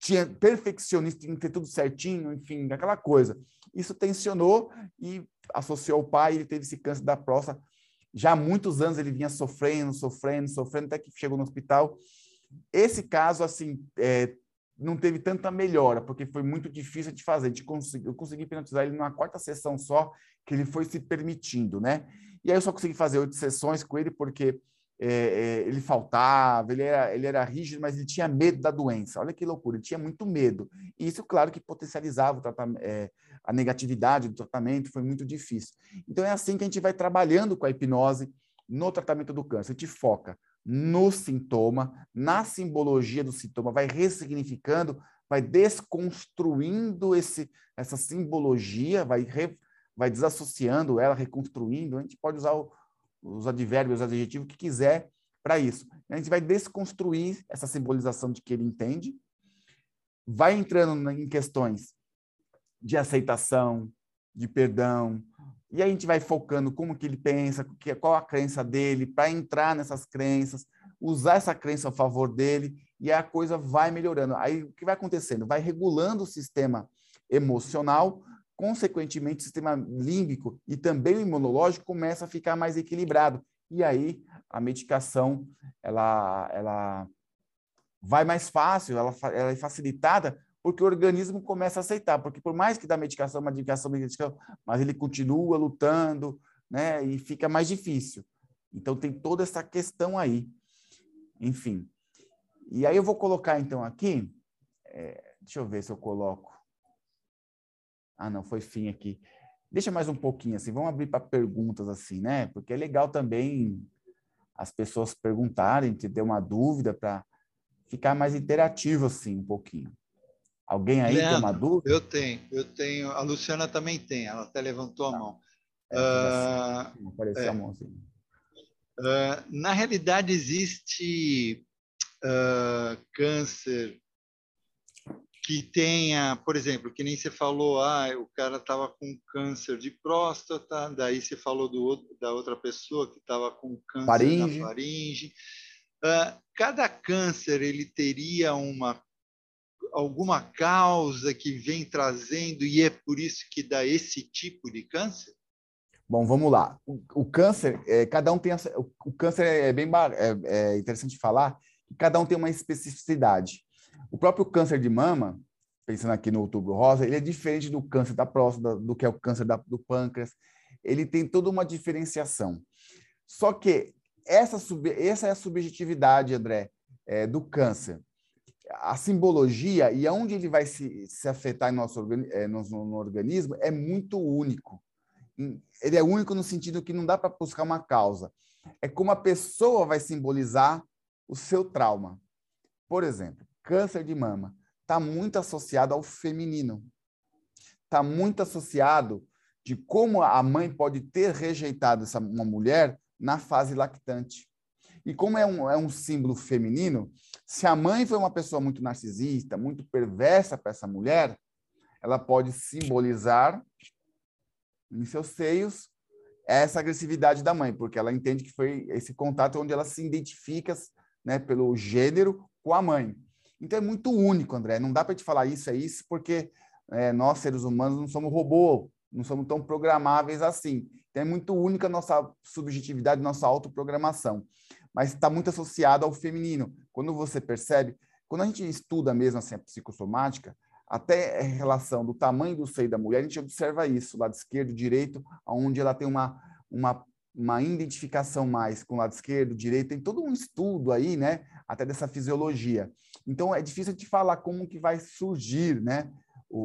tinha perfeccionista, tinha que ter tudo certinho, enfim, aquela coisa. Isso tensionou e associou o pai, ele teve esse câncer da próstata, já há muitos anos ele vinha sofrendo, sofrendo, sofrendo, até que chegou no hospital. Esse caso, assim, é, não teve tanta melhora, porque foi muito difícil de fazer. De conseguir, eu consegui penalizar ele numa quarta sessão só, que ele foi se permitindo, né? E aí eu só consegui fazer oito sessões com ele, porque é, ele faltava, ele era, ele era rígido, mas ele tinha medo da doença. Olha que loucura, ele tinha muito medo. E isso, claro, que potencializava é, a negatividade do tratamento, foi muito difícil. Então, é assim que a gente vai trabalhando com a hipnose no tratamento do câncer. A gente foca no sintoma, na simbologia do sintoma, vai ressignificando, vai desconstruindo esse, essa simbologia, vai, re, vai desassociando ela, reconstruindo. A gente pode usar o, os advérbios, os adjetivos que quiser para isso. A gente vai desconstruir essa simbolização de que ele entende, vai entrando em questões de aceitação, de perdão, e a gente vai focando como que ele pensa, qual a crença dele, para entrar nessas crenças, usar essa crença a favor dele, e a coisa vai melhorando. Aí o que vai acontecendo? Vai regulando o sistema emocional consequentemente, o sistema límbico e também o imunológico começa a ficar mais equilibrado. E aí a medicação ela, ela vai mais fácil, ela, ela é facilitada porque o organismo começa a aceitar, porque por mais que dá medicação, uma medicação, medicação, mas ele continua lutando, né, e fica mais difícil. Então tem toda essa questão aí. Enfim. E aí eu vou colocar então aqui, é, deixa eu ver se eu coloco. Ah, não, foi fim aqui. Deixa mais um pouquinho assim, vamos abrir para perguntas assim, né? Porque é legal também as pessoas perguntarem, ter uma dúvida para ficar mais interativo assim um pouquinho. Alguém aí Leandro, tem uma dúvida? Eu tenho, eu tenho. A Luciana também tem, ela até levantou a tá. mão. É, uh, apareceu é. a mão assim. Uh, na realidade, existe uh, câncer que tenha, por exemplo, que nem você falou, ah, o cara estava com câncer de próstata, daí você falou do da outra pessoa que estava com câncer faringe. da faringe. Uh, cada câncer ele teria uma alguma causa que vem trazendo e é por isso que dá esse tipo de câncer? Bom, vamos lá. O, o câncer, é, cada um tem o, o, câncer é bem é, é interessante falar que cada um tem uma especificidade. O próprio câncer de mama, pensando aqui no outubro rosa, ele é diferente do câncer da próstata, do que é o câncer da, do pâncreas. Ele tem toda uma diferenciação. Só que essa, essa é a subjetividade, André, é, do câncer a simbologia e aonde ele vai se, se afetar em nosso, é, no, no, organismo é muito único. Ele é único no sentido que não dá para buscar uma causa. É como a pessoa vai simbolizar o seu trauma. Por exemplo, câncer de mama está muito associado ao feminino. Está muito associado de como a mãe pode ter rejeitado essa, uma mulher na fase lactante. E como é um, é um símbolo feminino, se a mãe foi uma pessoa muito narcisista, muito perversa para essa mulher, ela pode simbolizar em seus seios essa agressividade da mãe, porque ela entende que foi esse contato onde ela se identifica né, pelo gênero com a mãe. Então é muito único, André. Não dá para te falar isso é isso, porque é, nós, seres humanos, não somos robô, não somos tão programáveis assim. Então é muito única a nossa subjetividade, nossa autoprogramação mas está muito associado ao feminino. Quando você percebe, quando a gente estuda mesmo assim, a psicossomática, até a relação do tamanho do seio da mulher, a gente observa isso, lado esquerdo, direito, onde ela tem uma, uma, uma identificação mais com o lado esquerdo, direito, tem todo um estudo aí, né, até dessa fisiologia. Então, é difícil de falar como que vai surgir, né, o,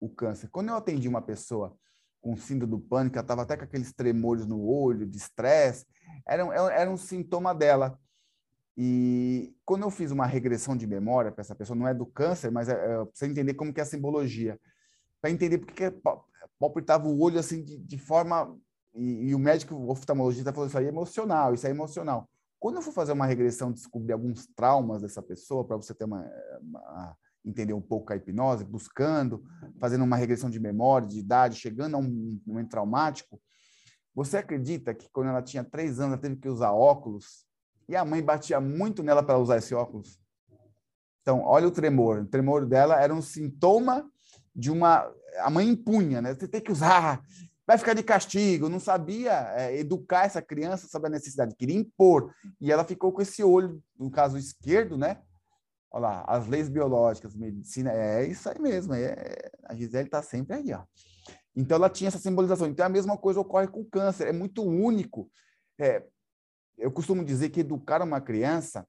o, o câncer. Quando eu atendi uma pessoa com síndrome do pânico, ela estava até com aqueles tremores no olho, de estresse, era, era um sintoma dela. E quando eu fiz uma regressão de memória para essa pessoa, não é do câncer, mas é, é entender como que é a simbologia, para entender porque que palpitava o olho assim de, de forma e, e, o médico o oftalmologista falou isso aí é emocional, isso é emocional. Quando eu for fazer uma regressão, descobrir alguns traumas dessa pessoa para você ter uma, uma entender um pouco a hipnose, buscando, fazendo uma regressão de memória, de idade, chegando a um momento traumático, você acredita que quando ela tinha três anos, ela teve que usar óculos e a mãe batia muito nela para usar esse óculos? Então, olha o tremor. O tremor dela era um sintoma de uma. A mãe impunha, né? Você tem que usar, vai ficar de castigo. Não sabia é, educar essa criança sobre a necessidade, queria impor. E ela ficou com esse olho, no caso esquerdo, né? Olha lá, as leis biológicas, medicina, é isso aí mesmo. É, a Gisele está sempre aí, ó. Então, ela tinha essa simbolização. Então, a mesma coisa ocorre com o câncer. É muito único. É, eu costumo dizer que educar uma criança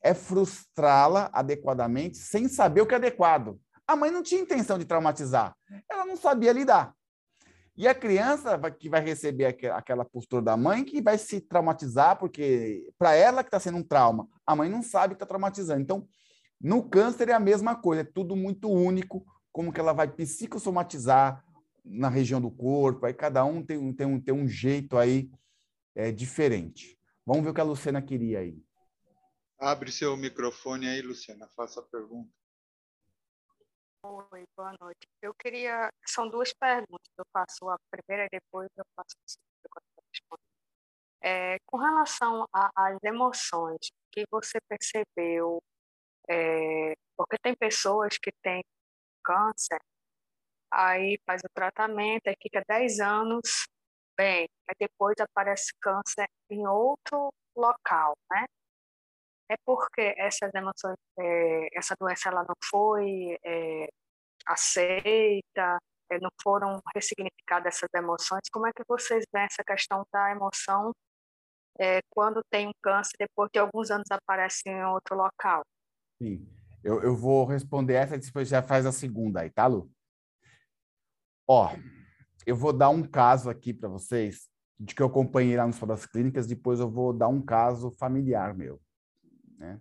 é frustrá-la adequadamente sem saber o que é adequado. A mãe não tinha intenção de traumatizar. Ela não sabia lidar. E a criança que vai receber aquela postura da mãe que vai se traumatizar, porque para ela que está sendo um trauma, a mãe não sabe que está traumatizando. Então, no câncer é a mesma coisa, é tudo muito único, como que ela vai psicossomatizar, na região do corpo, aí cada um tem, tem, um, tem um jeito aí é, diferente. Vamos ver o que a Luciana queria aí. Abre seu microfone aí, Luciana, faça a pergunta. Oi, boa noite. Eu queria. São duas perguntas. Eu faço a primeira e depois eu faço a segunda. É, com relação às emoções que você percebeu, é, porque tem pessoas que têm câncer aí faz o tratamento, aí fica 10 anos bem, aí depois aparece câncer em outro local, né? É porque essas emoções, é, essa doença ela não foi é, aceita, é, não foram ressignificadas essas emoções. Como é que vocês veem essa questão da emoção é, quando tem um câncer, depois de alguns anos aparece em outro local? Sim, eu, eu vou responder essa e depois já faz a segunda aí, tá, Lu? Ó, eu vou dar um caso aqui para vocês de que eu acompanhei lá no Hospital das Clínicas, depois eu vou dar um caso familiar meu. Né?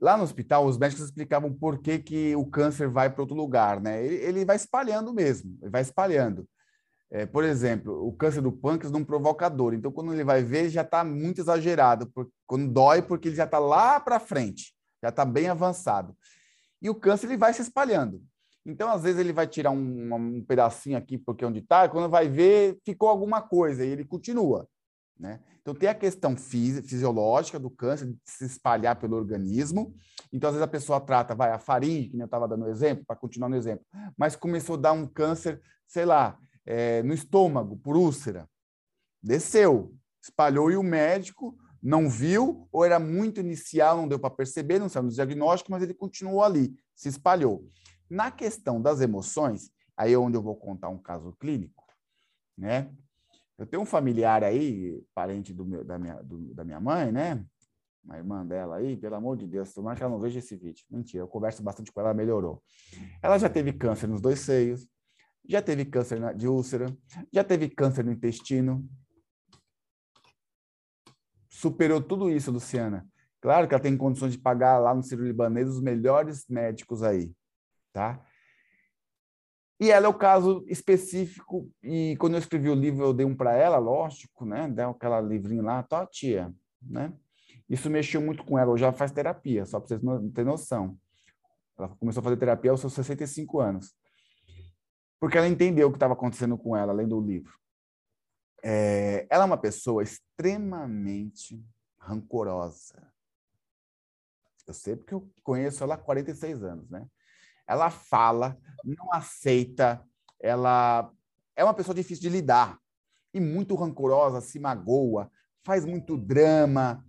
Lá no hospital, os médicos explicavam por que, que o câncer vai para outro lugar, né? Ele, ele, vai espalhando mesmo, ele vai espalhando. É, por exemplo, o câncer do pâncreas não provoca dor, então quando ele vai ver, já está muito exagerado, por, quando dói, porque ele já está lá para frente, já está bem avançado. E o câncer ele vai se espalhando. Então, às vezes, ele vai tirar um, um pedacinho aqui, porque é onde está, quando vai ver, ficou alguma coisa, e ele continua. Né? Então, tem a questão fisi fisiológica do câncer, de se espalhar pelo organismo. Então, às vezes, a pessoa trata, vai, a faringe, que eu estava dando exemplo, para continuar no exemplo, mas começou a dar um câncer, sei lá, é, no estômago, por úlcera. Desceu, espalhou e o médico não viu, ou era muito inicial, não deu para perceber, não saiu no diagnóstico, mas ele continuou ali, se espalhou. Na questão das emoções, aí é onde eu vou contar um caso clínico, né? Eu tenho um familiar aí, parente do meu, da, minha, do, da minha mãe, né? Uma irmã dela aí, pelo amor de Deus, tomara que ela não veja esse vídeo. Mentira, eu converso bastante com ela, ela melhorou. Ela já teve câncer nos dois seios, já teve câncer de úlcera, já teve câncer no intestino. Superou tudo isso, Luciana. Claro que ela tem condições de pagar lá no Ciro Libanês os melhores médicos aí, tá? E ela é o caso específico, e quando eu escrevi o livro, eu dei um para ela, lógico, né? Deu aquela livrinho lá, tá, tia, né? Isso mexeu muito com ela, hoje ela faz terapia, só para vocês terem noção. Ela começou a fazer terapia aos seus 65 anos. Porque ela entendeu o que estava acontecendo com ela, além do livro. É, ela é uma pessoa extremamente rancorosa. Eu sei porque eu conheço ela há 46 anos, né? Ela fala, não aceita, ela é uma pessoa difícil de lidar e muito rancorosa, se magoa, faz muito drama,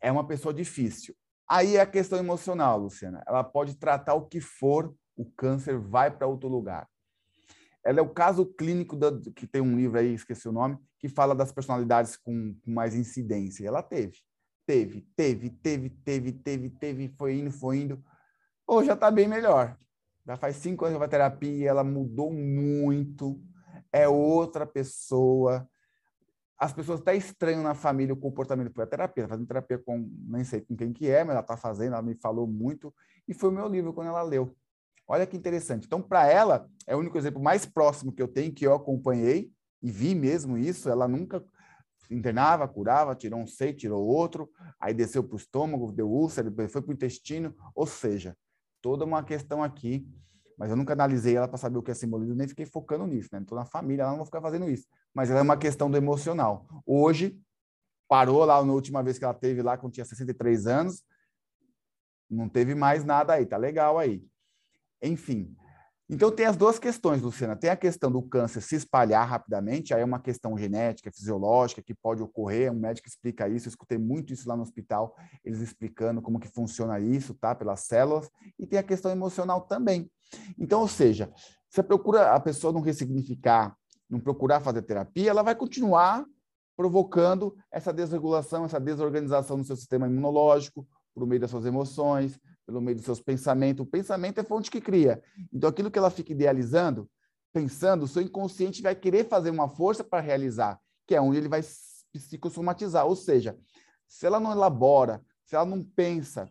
é uma pessoa difícil. Aí é a questão emocional, Luciana. Ela pode tratar o que for, o câncer vai para outro lugar. Ela é o caso clínico da, que tem um livro aí, esqueci o nome, que fala das personalidades com, com mais incidência. Ela teve, teve, teve, teve, teve, teve, teve, foi indo, foi indo. Ou já está bem melhor. Já faz cinco anos que vai terapia, ela mudou muito, é outra pessoa. As pessoas até estranham na família o comportamento. A terapia, fazendo terapia com, nem sei com quem que é, mas ela está fazendo, ela me falou muito. E foi o meu livro quando ela leu. Olha que interessante. Então, para ela, é o único exemplo mais próximo que eu tenho, que eu acompanhei e vi mesmo isso. Ela nunca internava, curava, tirou um seio, tirou outro, aí desceu para o estômago, deu úlcera, depois foi para o intestino. Ou seja, toda uma questão aqui, mas eu nunca analisei ela para saber o que é simbolismo, nem fiquei focando nisso, né? Estou na família, ela não vou ficar fazendo isso. Mas ela é uma questão do emocional. Hoje, parou lá na última vez que ela teve lá, quando tinha 63 anos, não teve mais nada aí, tá legal aí. Enfim, então, tem as duas questões, Luciana. Tem a questão do câncer se espalhar rapidamente, aí é uma questão genética, fisiológica, que pode ocorrer. Um médico explica isso, eu escutei muito isso lá no hospital, eles explicando como que funciona isso, tá? Pelas células. E tem a questão emocional também. Então, ou seja, você procura a pessoa não ressignificar, não procurar fazer terapia, ela vai continuar provocando essa desregulação, essa desorganização no seu sistema imunológico, por meio das suas emoções, pelo meio dos seus pensamentos. O pensamento é fonte que cria. Então, aquilo que ela fica idealizando, pensando, o seu inconsciente vai querer fazer uma força para realizar, que é onde ele vai psicossomatizar. Ou seja, se ela não elabora, se ela não pensa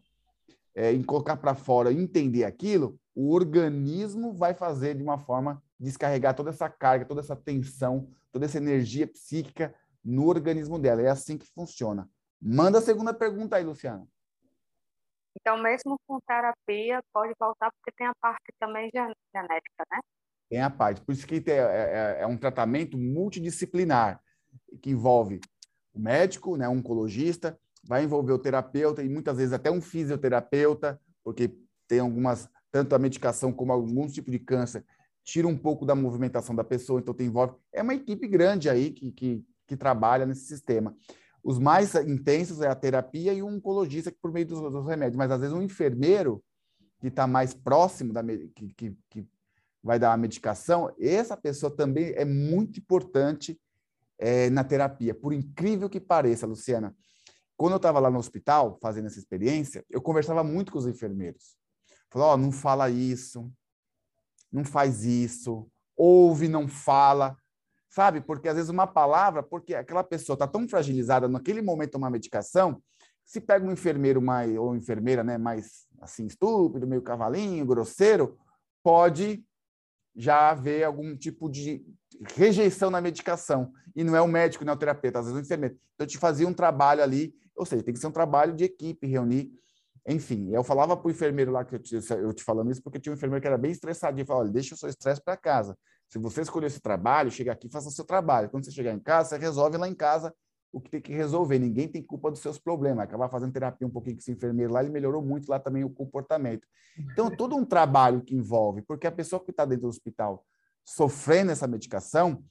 é, em colocar para fora, entender aquilo, o organismo vai fazer de uma forma descarregar toda essa carga, toda essa tensão, toda essa energia psíquica no organismo dela. É assim que funciona. Manda a segunda pergunta aí, Luciana. Então, mesmo com terapia, pode voltar, porque tem a parte também genética, né? Tem a parte. Por isso que é, é, é um tratamento multidisciplinar, que envolve o médico, né, um oncologista, vai envolver o terapeuta e muitas vezes até um fisioterapeuta, porque tem algumas tanto a medicação como algum tipo de câncer, tira um pouco da movimentação da pessoa, então tem envolve. É uma equipe grande aí que, que, que trabalha nesse sistema. Os mais intensos é a terapia e o oncologista que por meio dos, dos remédios, mas às vezes um enfermeiro que está mais próximo da que, que, que vai dar a medicação, essa pessoa também é muito importante é, na terapia. Por incrível que pareça, Luciana, quando eu estava lá no hospital fazendo essa experiência, eu conversava muito com os enfermeiros. Falou, oh, não fala isso, não faz isso, ouve, não fala, sabe? Porque às vezes uma palavra, porque aquela pessoa está tão fragilizada naquele momento uma medicação, se pega um enfermeiro mais ou enfermeira, né, mais assim estúpido, meio cavalinho, grosseiro, pode já haver algum tipo de rejeição na medicação. E não é o médico, não é o terapeuta, às vezes é o enfermeiro. Então, eu te fazia um trabalho ali, ou seja, tem que ser um trabalho de equipe, reunir enfim, eu falava para o enfermeiro lá que eu te, eu te falando isso, porque tinha um enfermeiro que era bem estressadinho, falava, olha, deixa o seu estresse para casa. Se você escolher esse trabalho, chega aqui, faça o seu trabalho. Quando você chegar em casa, você resolve lá em casa o que tem que resolver. Ninguém tem culpa dos seus problemas. Acabar fazendo terapia um pouquinho com esse enfermeiro lá, ele melhorou muito lá também o comportamento. Então, todo um trabalho que envolve, porque a pessoa que está dentro do hospital sofrendo essa medicação,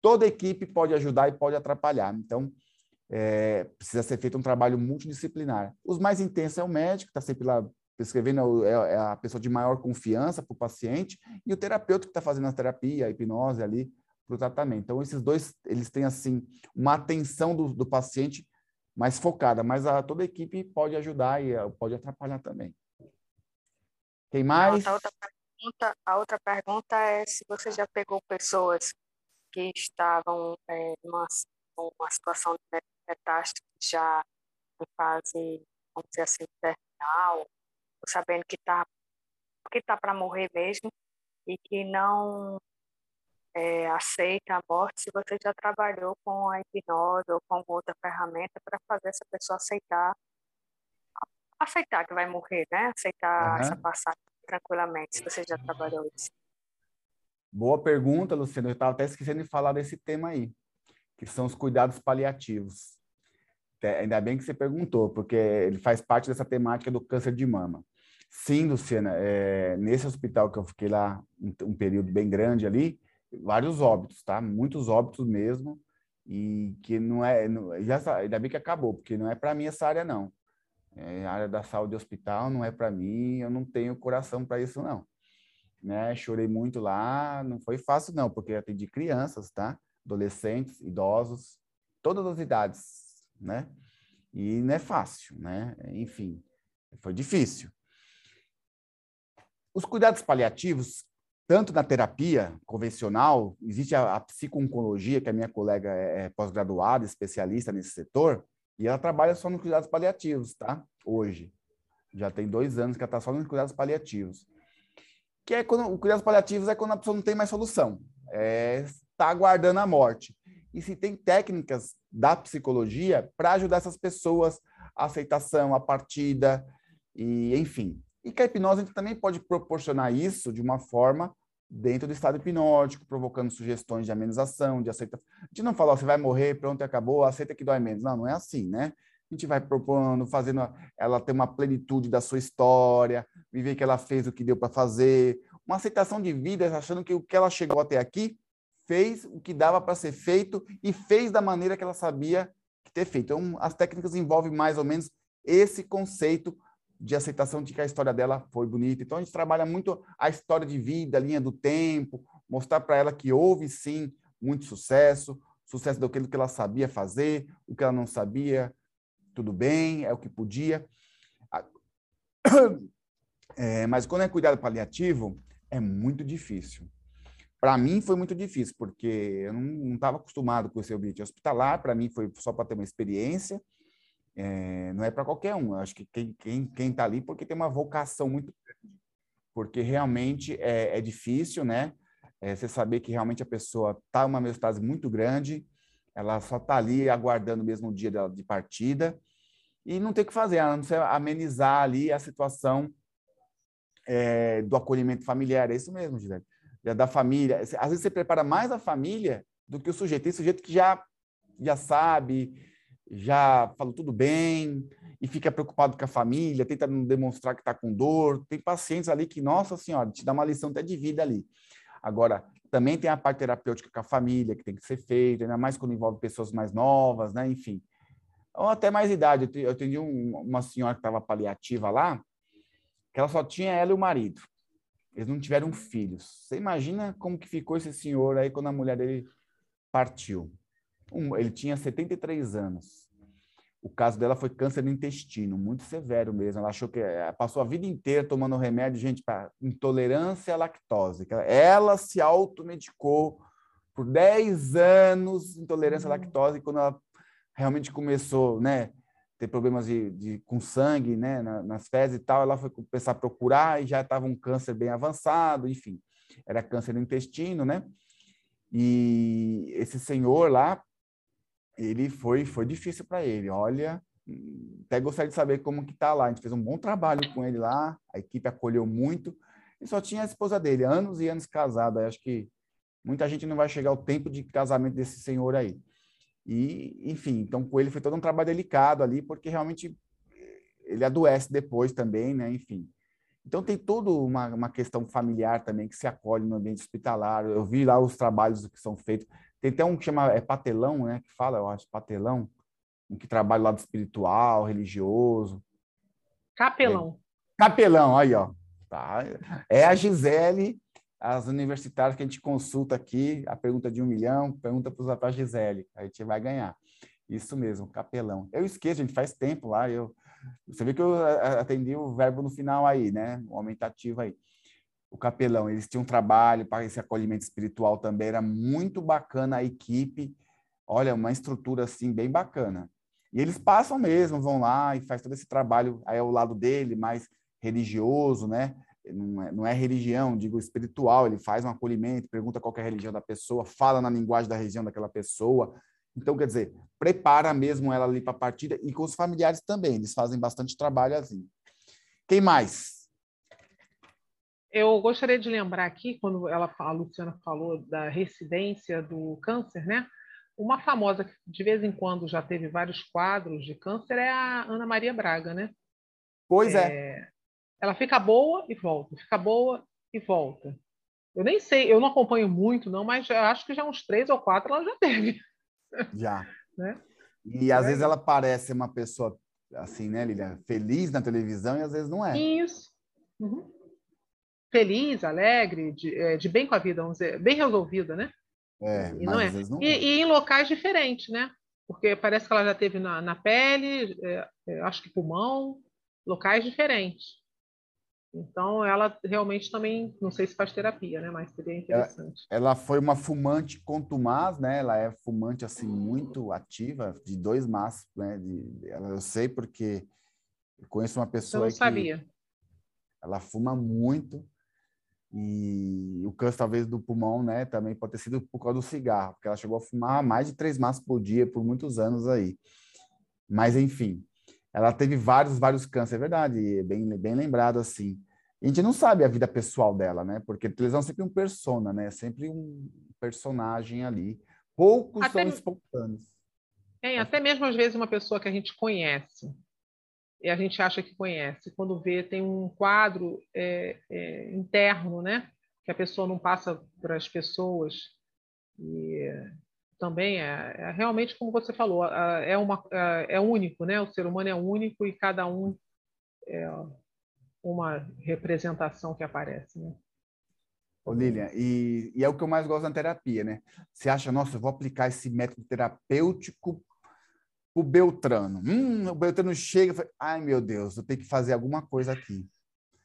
toda a equipe pode ajudar e pode atrapalhar. Então, é, precisa ser feito um trabalho multidisciplinar. Os mais intensos é o médico, que está sempre lá prescrevendo, é, é, a pessoa de maior confiança para o paciente, e o terapeuta que está fazendo a terapia, a hipnose ali para o tratamento. Então, esses dois, eles têm, assim, uma atenção do, do paciente mais focada, mas a, toda a equipe pode ajudar e eh, pode atrapalhar também. Quem mais? A outra, pergunta, a outra pergunta é se você já pegou pessoas que estavam é, numa, numa situação de metástase já em fase, vamos dizer assim, terminal, sabendo que está que tá para morrer mesmo e que não é, aceita a morte se você já trabalhou com a hipnose ou com outra ferramenta para fazer essa pessoa aceitar aceitar que vai morrer, né? Aceitar uhum. essa passagem tranquilamente, se você já trabalhou isso. Boa pergunta, Luciano. Eu estava até esquecendo de falar desse tema aí, que são os cuidados paliativos. Ainda bem que você perguntou, porque ele faz parte dessa temática do câncer de mama. Sim, Luciana, é, nesse hospital que eu fiquei lá um, período bem grande ali, vários óbitos, tá? Muitos óbitos mesmo, e que não é, não, já ainda bem que acabou, porque não é para mim essa área não. É, a área da saúde hospital não é para mim, eu não tenho coração para isso não. Né? Chorei muito lá, não foi fácil não, porque atendi crianças, tá? Adolescentes, idosos, todas as idades, né? E não é fácil, né? Enfim, foi difícil. Os cuidados paliativos, tanto na terapia convencional, existe a, a psico-oncologia, que a minha colega é, é pós-graduada, especialista nesse setor, e ela trabalha só nos cuidados paliativos, tá? Hoje. Já tem dois anos que ela está só nos cuidados paliativos. Que é quando, o cuidados paliativos é quando a pessoa não tem mais solução. Está é, tá aguardando a morte e se tem técnicas da psicologia para ajudar essas pessoas a aceitação, a partida, e enfim. E que a hipnose também pode proporcionar isso de uma forma dentro do estado hipnótico, provocando sugestões de amenização, de aceitação. A gente não fala, você vai morrer, pronto, acabou, aceita que dói menos. Não, não é assim, né? A gente vai propondo, fazendo ela ter uma plenitude da sua história, viver que ela fez o que deu para fazer, uma aceitação de vida, achando que o que ela chegou até aqui fez o que dava para ser feito e fez da maneira que ela sabia ter feito. Então, as técnicas envolvem mais ou menos esse conceito de aceitação de que a história dela foi bonita. Então, a gente trabalha muito a história de vida, a linha do tempo, mostrar para ela que houve, sim, muito sucesso, sucesso daquilo que ela sabia fazer, o que ela não sabia, tudo bem, é o que podia. É, mas quando é cuidado paliativo, é muito difícil. Para mim foi muito difícil, porque eu não estava acostumado com esse ambiente hospitalar, para mim foi só para ter uma experiência, é, não é para qualquer um. Eu acho que quem está quem, tá ali porque tem uma vocação muito grande, porque realmente é, é difícil, né? É, você saber que realmente a pessoa está uma metastase muito grande, ela só está ali aguardando mesmo o dia dela de partida e não tem o que fazer, a não ser amenizar ali a situação é, do acolhimento familiar. É isso mesmo, Gisele da família. Às vezes você prepara mais a família do que o sujeito. Tem sujeito que já, já sabe, já falou tudo bem e fica preocupado com a família, tenta demonstrar que está com dor. Tem pacientes ali que, nossa senhora, te dá uma lição até de vida ali. Agora, também tem a parte terapêutica com a família, que tem que ser feita, ainda mais quando envolve pessoas mais novas, né? Enfim. Ou até mais idade. Eu atendi uma senhora que estava paliativa lá, que ela só tinha ela e o marido. Eles não tiveram filhos. Você imagina como que ficou esse senhor aí quando a mulher dele partiu. Um, ele tinha 73 anos. O caso dela foi câncer no intestino, muito severo mesmo. Ela achou que eh, passou a vida inteira tomando remédio, gente, para intolerância à lactose. Ela se automedicou por 10 anos, intolerância à uhum. lactose, e quando ela realmente começou, né, ter problemas de, de com sangue, né, nas fezes e tal, ela foi começar a procurar e já estava um câncer bem avançado, enfim, era câncer no intestino, né? E esse senhor lá, ele foi foi difícil para ele. Olha, até gostaria de saber como que tá lá. A gente fez um bom trabalho com ele lá, a equipe acolheu muito. E só tinha a esposa dele, anos e anos casada. Acho que muita gente não vai chegar ao tempo de casamento desse senhor aí. E, enfim, então com ele foi todo um trabalho delicado ali, porque realmente ele adoece depois também, né? Enfim. Então tem toda uma, uma questão familiar também que se acolhe no ambiente hospitalar. Eu vi lá os trabalhos que são feitos. Tem até um que chama é Patelão, né? Que fala, eu acho, Patelão, um que trabalha lado espiritual, religioso. Capelão. É. Capelão, aí, ó. Tá. É a Gisele as universitárias que a gente consulta aqui, a pergunta de um milhão, pergunta para a Gisele, a gente vai ganhar. Isso mesmo, capelão. Eu esqueço, a gente faz tempo lá, eu, você vê que eu atendi o verbo no final aí, né? O aumentativo aí. O capelão, eles tinham trabalho para esse acolhimento espiritual também, era muito bacana a equipe, olha, uma estrutura assim bem bacana. E eles passam mesmo, vão lá e faz todo esse trabalho aí ao lado dele, mais religioso, né? não é, não é religião, digo espiritual, ele faz um acolhimento, pergunta qual é a religião da pessoa, fala na linguagem da região daquela pessoa. Então, quer dizer, prepara mesmo ela ali para a partida e com os familiares também, eles fazem bastante trabalho assim. Quem mais? Eu gostaria de lembrar aqui, quando ela, a Luciana falou da residência do câncer, né? Uma famosa que de vez em quando já teve vários quadros de câncer é a Ana Maria Braga, né? Pois é. é ela fica boa e volta, fica boa e volta. Eu nem sei, eu não acompanho muito, não, mas acho que já uns três ou quatro ela já teve. Já. né? E às é. vezes ela parece uma pessoa assim, né, Lilian? Feliz na televisão e às vezes não é. Isso. Uhum. Feliz, alegre, de, é, de, bem com a vida, vamos dizer, bem resolvida, né? É, e não é. Não e, é. e, em locais diferentes, né? Porque parece que ela já teve na, na pele, é, é acho que pulmão, locais diferentes. Então, ela realmente também, não sei se faz terapia, né? Mas seria interessante. Ela, ela foi uma fumante contumaz, né? Ela é fumante, assim, muito ativa, de dois maços, né? De, ela, eu sei porque eu conheço uma pessoa eu não sabia. ela fuma muito e o câncer, talvez, do pulmão, né? Também pode ter sido por causa do cigarro, porque ela chegou a fumar mais de três maços por dia por muitos anos aí. Mas, enfim, ela teve vários, vários cânceres, é verdade, bem, bem lembrado assim. a gente não sabe a vida pessoal dela, né? Porque televisão é sempre um persona, né? É sempre um personagem ali. Poucos até, são espontâneos. É, até mesmo às vezes uma pessoa que a gente conhece e a gente acha que conhece, quando vê tem um quadro é, é, interno, né? Que a pessoa não passa para as pessoas e também é, é, realmente como você falou é uma é, único né o ser humano é único e cada um é uma representação que aparece né Ô, Lilian, e, e, é o que eu mais gosto na terapia, né? Você acha, nossa, eu vou aplicar esse método terapêutico o Beltrano. Hum, o Beltrano chega e fala, ai meu Deus, eu tenho que fazer alguma coisa aqui.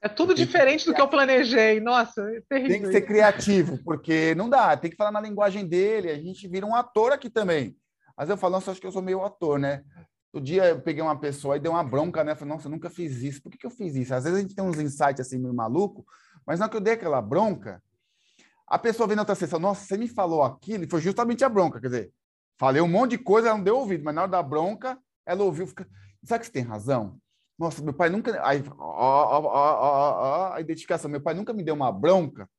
É tudo diferente que do que eu planejei. Nossa, é terrível. Tem que ser criativo, porque não dá, tem que falar na linguagem dele. A gente vira um ator aqui também. Mas eu falo, nossa, acho que eu sou meio ator, né? O dia eu peguei uma pessoa e dei uma bronca, né? Falei, nossa, eu nunca fiz isso. Por que, que eu fiz isso? Às vezes a gente tem uns insights assim meio maluco, mas na hora que eu dei aquela bronca, a pessoa vem na outra sessão, nossa, você me falou aquilo, e foi justamente a bronca. Quer dizer, falei um monte de coisa, ela não deu ouvido, mas na hora da bronca, ela ouviu, fica, sabe que você tem razão? Nossa, meu pai nunca. Aí, ó, ó, ó, a identificação. Meu pai nunca me deu uma bronca.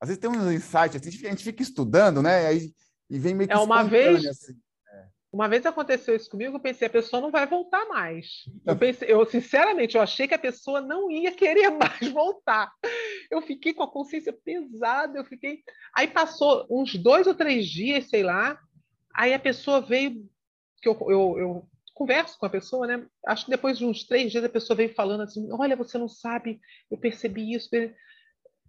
Às vezes tem uns insights, assim, a gente fica estudando, né? Aí, e vem meio que é uma vez assim. Uma vez aconteceu isso comigo, eu pensei, a pessoa não vai voltar mais. Eu pensei, eu sinceramente, eu achei que a pessoa não ia querer mais voltar. Eu fiquei com a consciência pesada, eu fiquei. Aí passou uns dois ou três dias, sei lá. Aí a pessoa veio, que eu, eu, eu converso com a pessoa, né? Acho que depois de uns três dias a pessoa veio falando assim: Olha, você não sabe, eu percebi isso.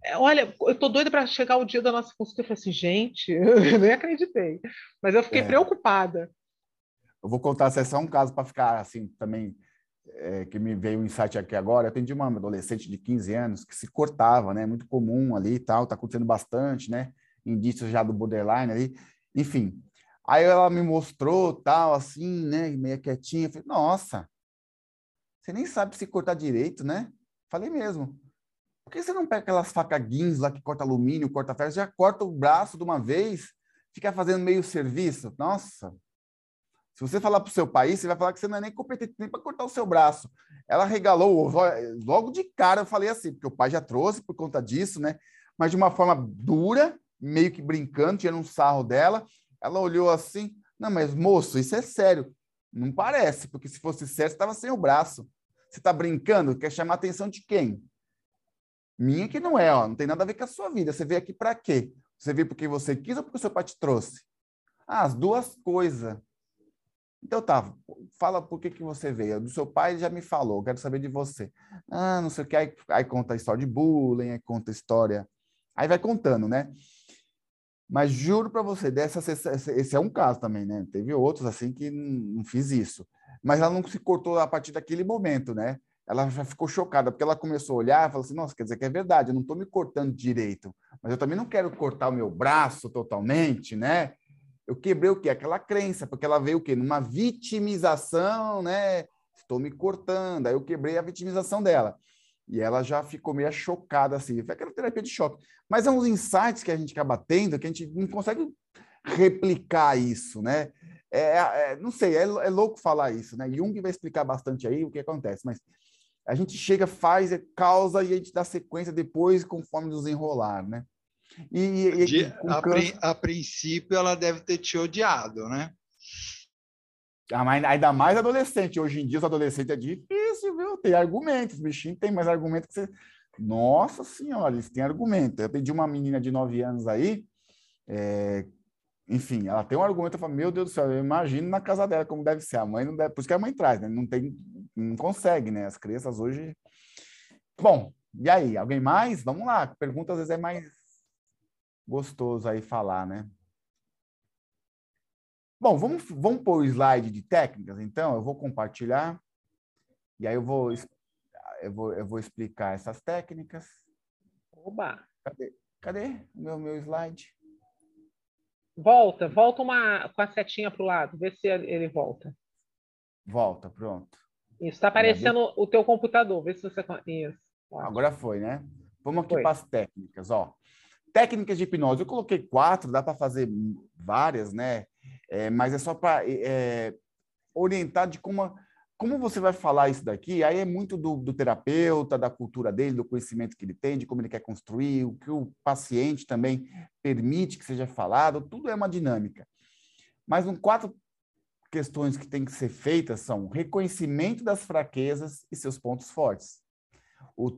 É, olha, eu tô doida para chegar o dia da nossa consulta. Eu falei assim, gente, eu nem acreditei. Mas eu fiquei é. preocupada. Eu vou contar é só um caso para ficar assim também, é, que me veio um insight aqui agora. Eu atendi uma adolescente de 15 anos que se cortava, né? Muito comum ali e tal, tá acontecendo bastante, né? Indícios já do borderline ali. Enfim, Aí ela me mostrou, tal, assim, né, meio quietinha. Falei, nossa, você nem sabe se cortar direito, né? Falei mesmo. Por que você não pega aquelas facas guins lá que corta alumínio, corta ferro, já corta o braço de uma vez, fica fazendo meio serviço? Nossa. Se você falar para o seu país, você vai falar que você não é nem competente nem para cortar o seu braço. Ela regalou logo de cara, eu falei assim, porque o pai já trouxe por conta disso, né? Mas de uma forma dura, meio que brincando, tirando um sarro dela. Ela olhou assim, não, mas moço, isso é sério. Não parece, porque se fosse sério, estava sem o braço. Você está brincando? Quer chamar a atenção de quem? Minha que não é, ó, não tem nada a ver com a sua vida. Você veio aqui para quê? Você veio porque você quis ou porque o seu pai te trouxe? Ah, as duas coisas. Então tá, fala por que, que você veio. Do seu pai já me falou, quero saber de você. Ah, não sei o que, aí, aí conta a história de bullying, aí conta a história. Aí vai contando, né? Mas juro para você, dessa, esse é um caso também, né? Teve outros assim que não fiz isso. Mas ela não se cortou a partir daquele momento, né? Ela já ficou chocada, porque ela começou a olhar e falou assim: nossa, quer dizer que é verdade, eu não estou me cortando direito, mas eu também não quero cortar o meu braço totalmente, né? Eu quebrei o quê? Aquela crença, porque ela veio o quê? Numa vitimização, né? Estou me cortando. Aí eu quebrei a vitimização dela. E ela já ficou meio chocada, assim. Foi aquela terapia de choque. Mas é uns insights que a gente acaba tendo que a gente não consegue replicar isso, né? É, é, não sei, é, é, louco falar isso, né? Jung vai explicar bastante aí o que acontece, mas a gente chega, faz, é, causa e a gente dá sequência depois conforme nos enrolar, né? E, e, e a, câncer... a, princípio ela deve ter te odiado, né? Ah, ainda mais adolescente. Hoje em dia os adolescentes é difícil, viu? Tem argumentos. Os bichinhos têm mais argumentos que você. Nossa senhora, eles têm argumento. Eu pedi uma menina de 9 anos aí, é... enfim, ela tem um argumento. Eu falo, meu Deus do céu, eu imagino na casa dela como deve ser. A mãe não deve, por isso que a mãe traz, né? Não tem, não consegue, né? As crianças hoje. Bom, e aí, alguém mais? Vamos lá. Pergunta às vezes é mais gostoso aí falar, né? Bom, vamos, vamos pôr o slide de técnicas, então. Eu vou compartilhar. E aí eu vou, eu vou, eu vou explicar essas técnicas. Oba! Cadê, cadê o meu, meu slide? Volta, volta uma com a setinha para o lado, vê se ele volta. Volta, pronto. Isso, está aparecendo o teu computador, vê se você... Isso. Agora foi, né? Vamos aqui para as técnicas, ó. Técnicas de hipnose, eu coloquei quatro, dá para fazer várias, né? É, mas é só para é, orientar de como, como você vai falar isso daqui. Aí é muito do, do, terapeuta, da cultura dele, do conhecimento que ele tem, de como ele quer construir, o que o paciente também permite que seja falado. Tudo é uma dinâmica. Mas um quatro questões que têm que ser feitas são reconhecimento das fraquezas e seus pontos fortes. O,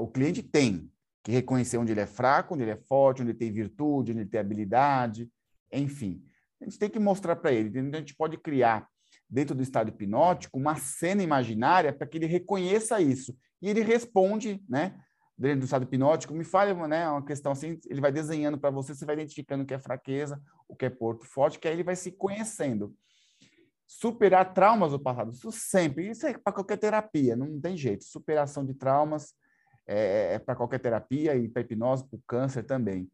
o cliente tem que reconhecer onde ele é fraco, onde ele é forte, onde ele tem virtude, onde ele tem habilidade, enfim a gente tem que mostrar para ele. A gente pode criar, dentro do estado hipnótico, uma cena imaginária para que ele reconheça isso. E ele responde, né? Dentro do estado hipnótico, me fale, né? Uma questão assim, ele vai desenhando para você, você vai identificando o que é fraqueza, o que é porto forte, que aí ele vai se conhecendo. Superar traumas do passado, isso sempre, isso é para qualquer terapia, não tem jeito. Superação de traumas é, é para qualquer terapia e para hipnose, para o câncer também.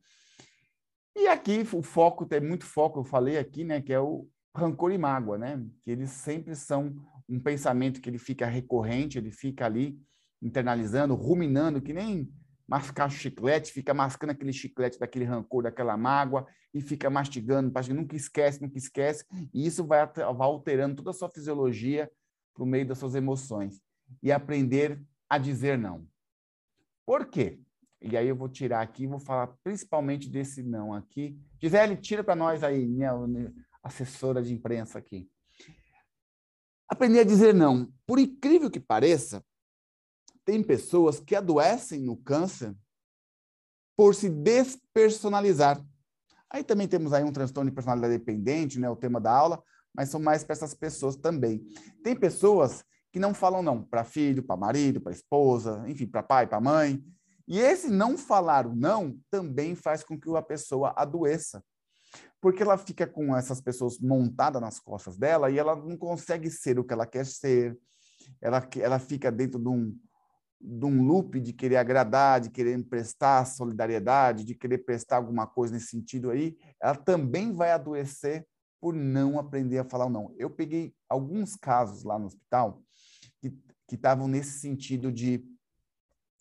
E aqui o foco, tem muito foco, eu falei aqui, né, que é o rancor e mágoa, né? Que eles sempre são um pensamento que ele fica recorrente, ele fica ali internalizando, ruminando, que nem mascar chiclete, fica mascando aquele chiclete daquele rancor, daquela mágoa, e fica mastigando, nunca esquece, nunca esquece, e isso vai, vai alterando toda a sua fisiologia o meio das suas emoções. E aprender a dizer não. Por quê? E aí eu vou tirar aqui, vou falar principalmente desse não aqui. Gisele, tira para nós aí, minha assessora de imprensa aqui. Aprender a dizer não. Por incrível que pareça, tem pessoas que adoecem no câncer por se despersonalizar. Aí também temos aí um transtorno de personalidade dependente, né, o tema da aula, mas são mais para essas pessoas também. Tem pessoas que não falam não para filho, para marido, para esposa, enfim, para pai, para mãe. E esse não falar o não também faz com que a pessoa adoeça. Porque ela fica com essas pessoas montadas nas costas dela e ela não consegue ser o que ela quer ser. Ela, ela fica dentro de um, de um loop de querer agradar, de querer emprestar solidariedade, de querer prestar alguma coisa nesse sentido aí. Ela também vai adoecer por não aprender a falar o não. Eu peguei alguns casos lá no hospital que estavam nesse sentido de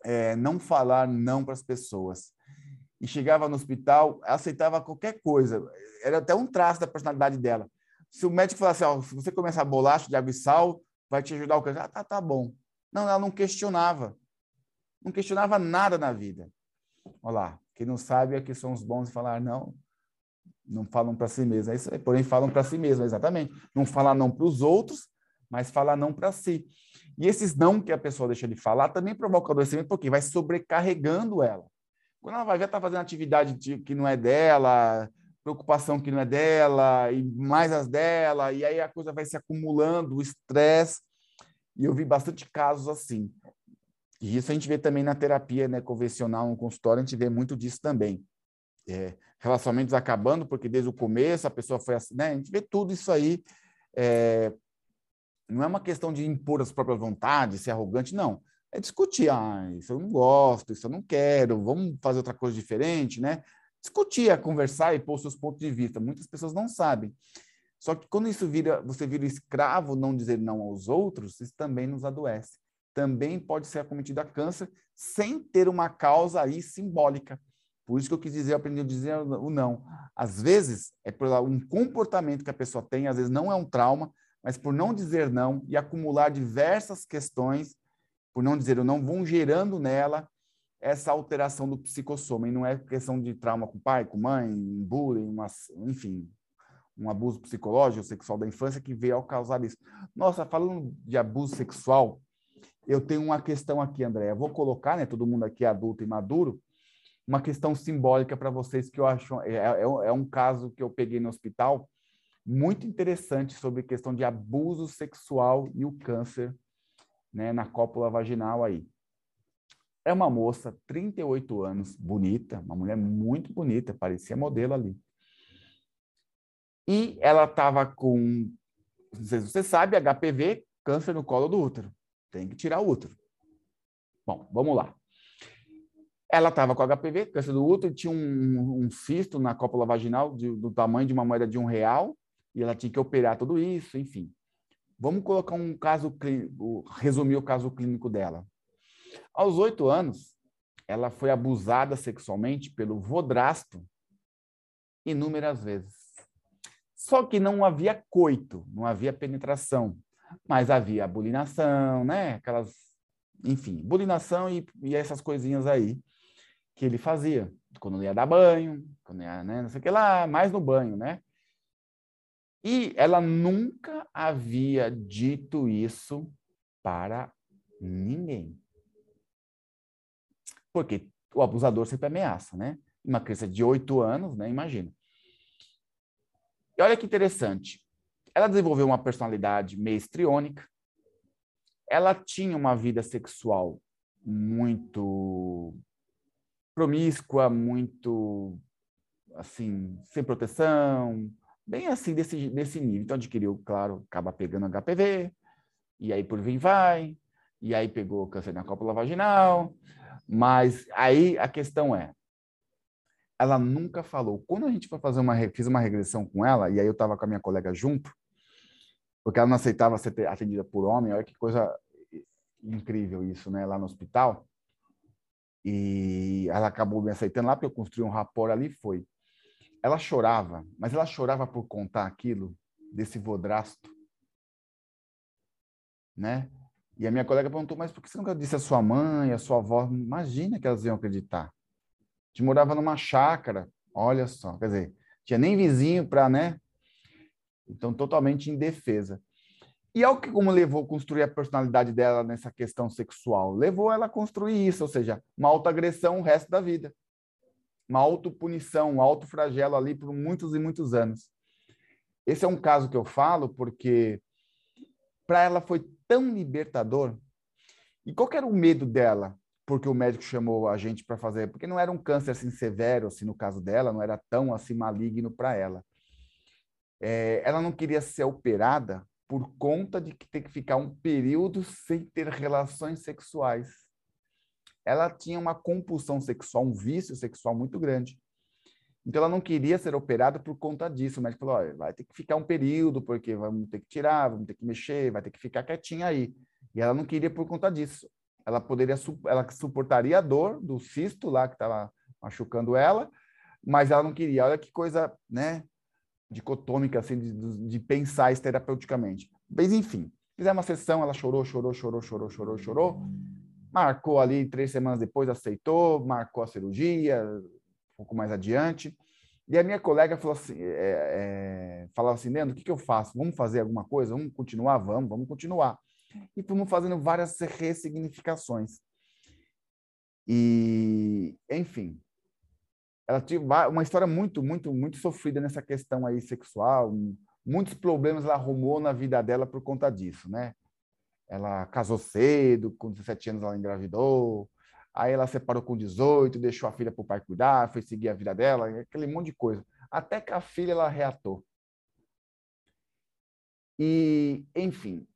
é, não falar não para as pessoas. E chegava no hospital, aceitava qualquer coisa. Era até um traço da personalidade dela. Se o médico falasse, se você começar bolacha de água e sal, vai te ajudar o câncer. Ah, tá, tá bom. Não, ela não questionava. Não questionava nada na vida. Olha lá, quem não sabe é que são os bons em falar não, não falam para si mesmo. É isso aí, porém falam para si mesmo, exatamente. Não falar não para os outros, mas falar não para si. E esses não que a pessoa deixa de falar também provocam adoecimento, porque vai sobrecarregando ela. Quando ela vai ver, está fazendo atividade de, que não é dela, preocupação que não é dela, e mais as dela, e aí a coisa vai se acumulando, o estresse. E eu vi bastante casos assim. E isso a gente vê também na terapia né, convencional, no consultório, a gente vê muito disso também. É, relacionamentos acabando, porque desde o começo a pessoa foi assim, né? A gente vê tudo isso aí é, não é uma questão de impor as próprias vontades, ser arrogante, não. É discutir, ah, isso eu não gosto, isso eu não quero, vamos fazer outra coisa diferente, né? Discutir, é conversar e pôr seus pontos de vista. Muitas pessoas não sabem. Só que quando isso vira, você vira escravo, não dizer não aos outros, isso também nos adoece. Também pode ser acometido a câncer sem ter uma causa aí simbólica. Por isso que eu quis dizer, eu aprendi a dizer o não. Às vezes, é por um comportamento que a pessoa tem, às vezes não é um trauma, mas por não dizer não e acumular diversas questões, por não dizer eu não, vão gerando nela essa alteração do psicossoma. E não é questão de trauma com pai, com mãe, bullying, uma, enfim, um abuso psicológico, sexual da infância que veio ao causar isso. Nossa, falando de abuso sexual, eu tenho uma questão aqui, André. Eu vou colocar, né, todo mundo aqui é adulto e maduro, uma questão simbólica para vocês que eu acho é, é, é um caso que eu peguei no hospital muito interessante sobre questão de abuso sexual e o câncer né, na cópula vaginal aí. É uma moça, 38 anos, bonita, uma mulher muito bonita, parecia modelo ali. E ela estava com, não sei se você sabe, HPV, câncer no colo do útero. Tem que tirar o útero. Bom, vamos lá. Ela estava com HPV, câncer do útero, tinha um, um cisto na cópula vaginal de, do tamanho de uma moeda de um real, e ela tinha que operar tudo isso, enfim. Vamos colocar um caso clínico, resumir o caso clínico dela. Aos oito anos, ela foi abusada sexualmente pelo vodrasto inúmeras vezes. Só que não havia coito, não havia penetração, mas havia bulinação, né? Aquelas, enfim, bulinação e, e essas coisinhas aí que ele fazia quando ia dar banho, quando ia, né, não sei o que lá, mais no banho, né? E ela nunca havia dito isso para ninguém. Porque o abusador sempre ameaça, né? Uma criança de oito anos, né? Imagina. E olha que interessante. Ela desenvolveu uma personalidade meio estriônica. Ela tinha uma vida sexual muito promíscua, muito assim, sem proteção, bem assim, desse, desse nível. Então, adquiriu, claro, acaba pegando HPV, e aí por vir vai, e aí pegou câncer na cópula vaginal. Mas aí a questão é, ela nunca falou. Quando a gente foi fazer uma, fiz uma regressão com ela, e aí eu estava com a minha colega junto, porque ela não aceitava ser atendida por homem, olha que coisa incrível isso, né, lá no hospital. E ela acabou me aceitando lá, porque eu construí um rapport ali, foi ela chorava, mas ela chorava por contar aquilo desse vodrasto, né? E a minha colega perguntou, mas por que você nunca disse a sua mãe, a sua avó? Imagina que elas iam acreditar. A gente morava numa chácara, olha só, quer dizer, tinha nem vizinho para, né? Então, totalmente indefesa. E é o que como levou a construir a personalidade dela nessa questão sexual? Levou ela a construir isso, ou seja, uma autoagressão o resto da vida. Uma autopunição, um autofragelo ali por muitos e muitos anos. Esse é um caso que eu falo porque para ela foi tão libertador. E qual era o medo dela? Porque o médico chamou a gente para fazer, porque não era um câncer assim severo, assim no caso dela, não era tão assim maligno para ela. É, ela não queria ser operada por conta de que ter que ficar um período sem ter relações sexuais. Ela tinha uma compulsão sexual, um vício sexual muito grande. Então ela não queria ser operada por conta disso. Médico falou: Olha, vai ter que ficar um período, porque vamos ter que tirar, vamos ter que mexer, vai ter que ficar quietinha aí. E ela não queria por conta disso. Ela poderia, ela suportaria a dor do cisto lá que estava machucando ela, mas ela não queria. Olha que coisa, né? dicotômica assim de, de pensar isso terapeuticamente. Mas enfim, fizemos uma sessão, ela chorou, chorou, chorou, chorou, chorou, chorou. Marcou ali três semanas depois, aceitou, marcou a cirurgia, um pouco mais adiante. E a minha colega falou assim, é, é, falava assim, Leandro, o que, que eu faço? Vamos fazer alguma coisa? Vamos continuar? Vamos, vamos continuar. E fomos fazendo várias ressignificações. E, enfim, ela tinha uma história muito, muito, muito sofrida nessa questão aí sexual. Muitos problemas ela arrumou na vida dela por conta disso, né? Ela casou cedo, com 17 anos ela engravidou, aí ela separou com 18, deixou a filha para o pai cuidar, foi seguir a vida dela, aquele monte de coisa. Até que a filha ela reatou. E, enfim,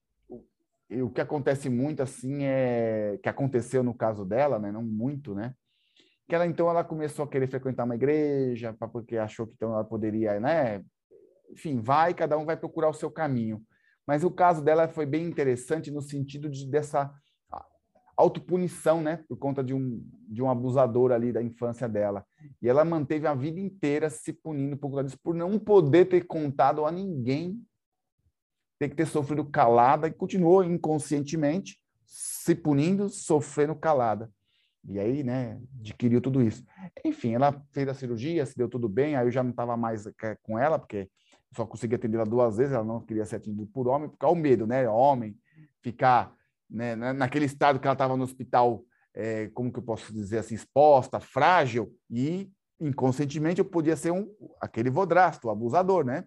o que acontece muito assim é que aconteceu no caso dela, né? Não muito, né? que ela então ela começou a querer frequentar uma igreja, porque achou que então ela poderia, né? Enfim, vai, cada um vai procurar o seu caminho. Mas o caso dela foi bem interessante no sentido de dessa autopunição, né, por conta de um de um abusador ali da infância dela. E ela manteve a vida inteira se punindo por conta disso, por não poder ter contado a ninguém, ter que ter sofrido calada e continuou inconscientemente se punindo, sofrendo calada. E aí, né, adquiriu tudo isso. Enfim, ela fez a cirurgia, se deu tudo bem, aí eu já não estava mais eh, com ela, porque só consegui atender ela duas vezes, ela não queria ser atendida por homem, por causa do medo, né? Homem, ficar né, naquele estado que ela estava no hospital, é, como que eu posso dizer assim, exposta, frágil, e inconscientemente eu podia ser um, aquele vodrasto, abusador, né?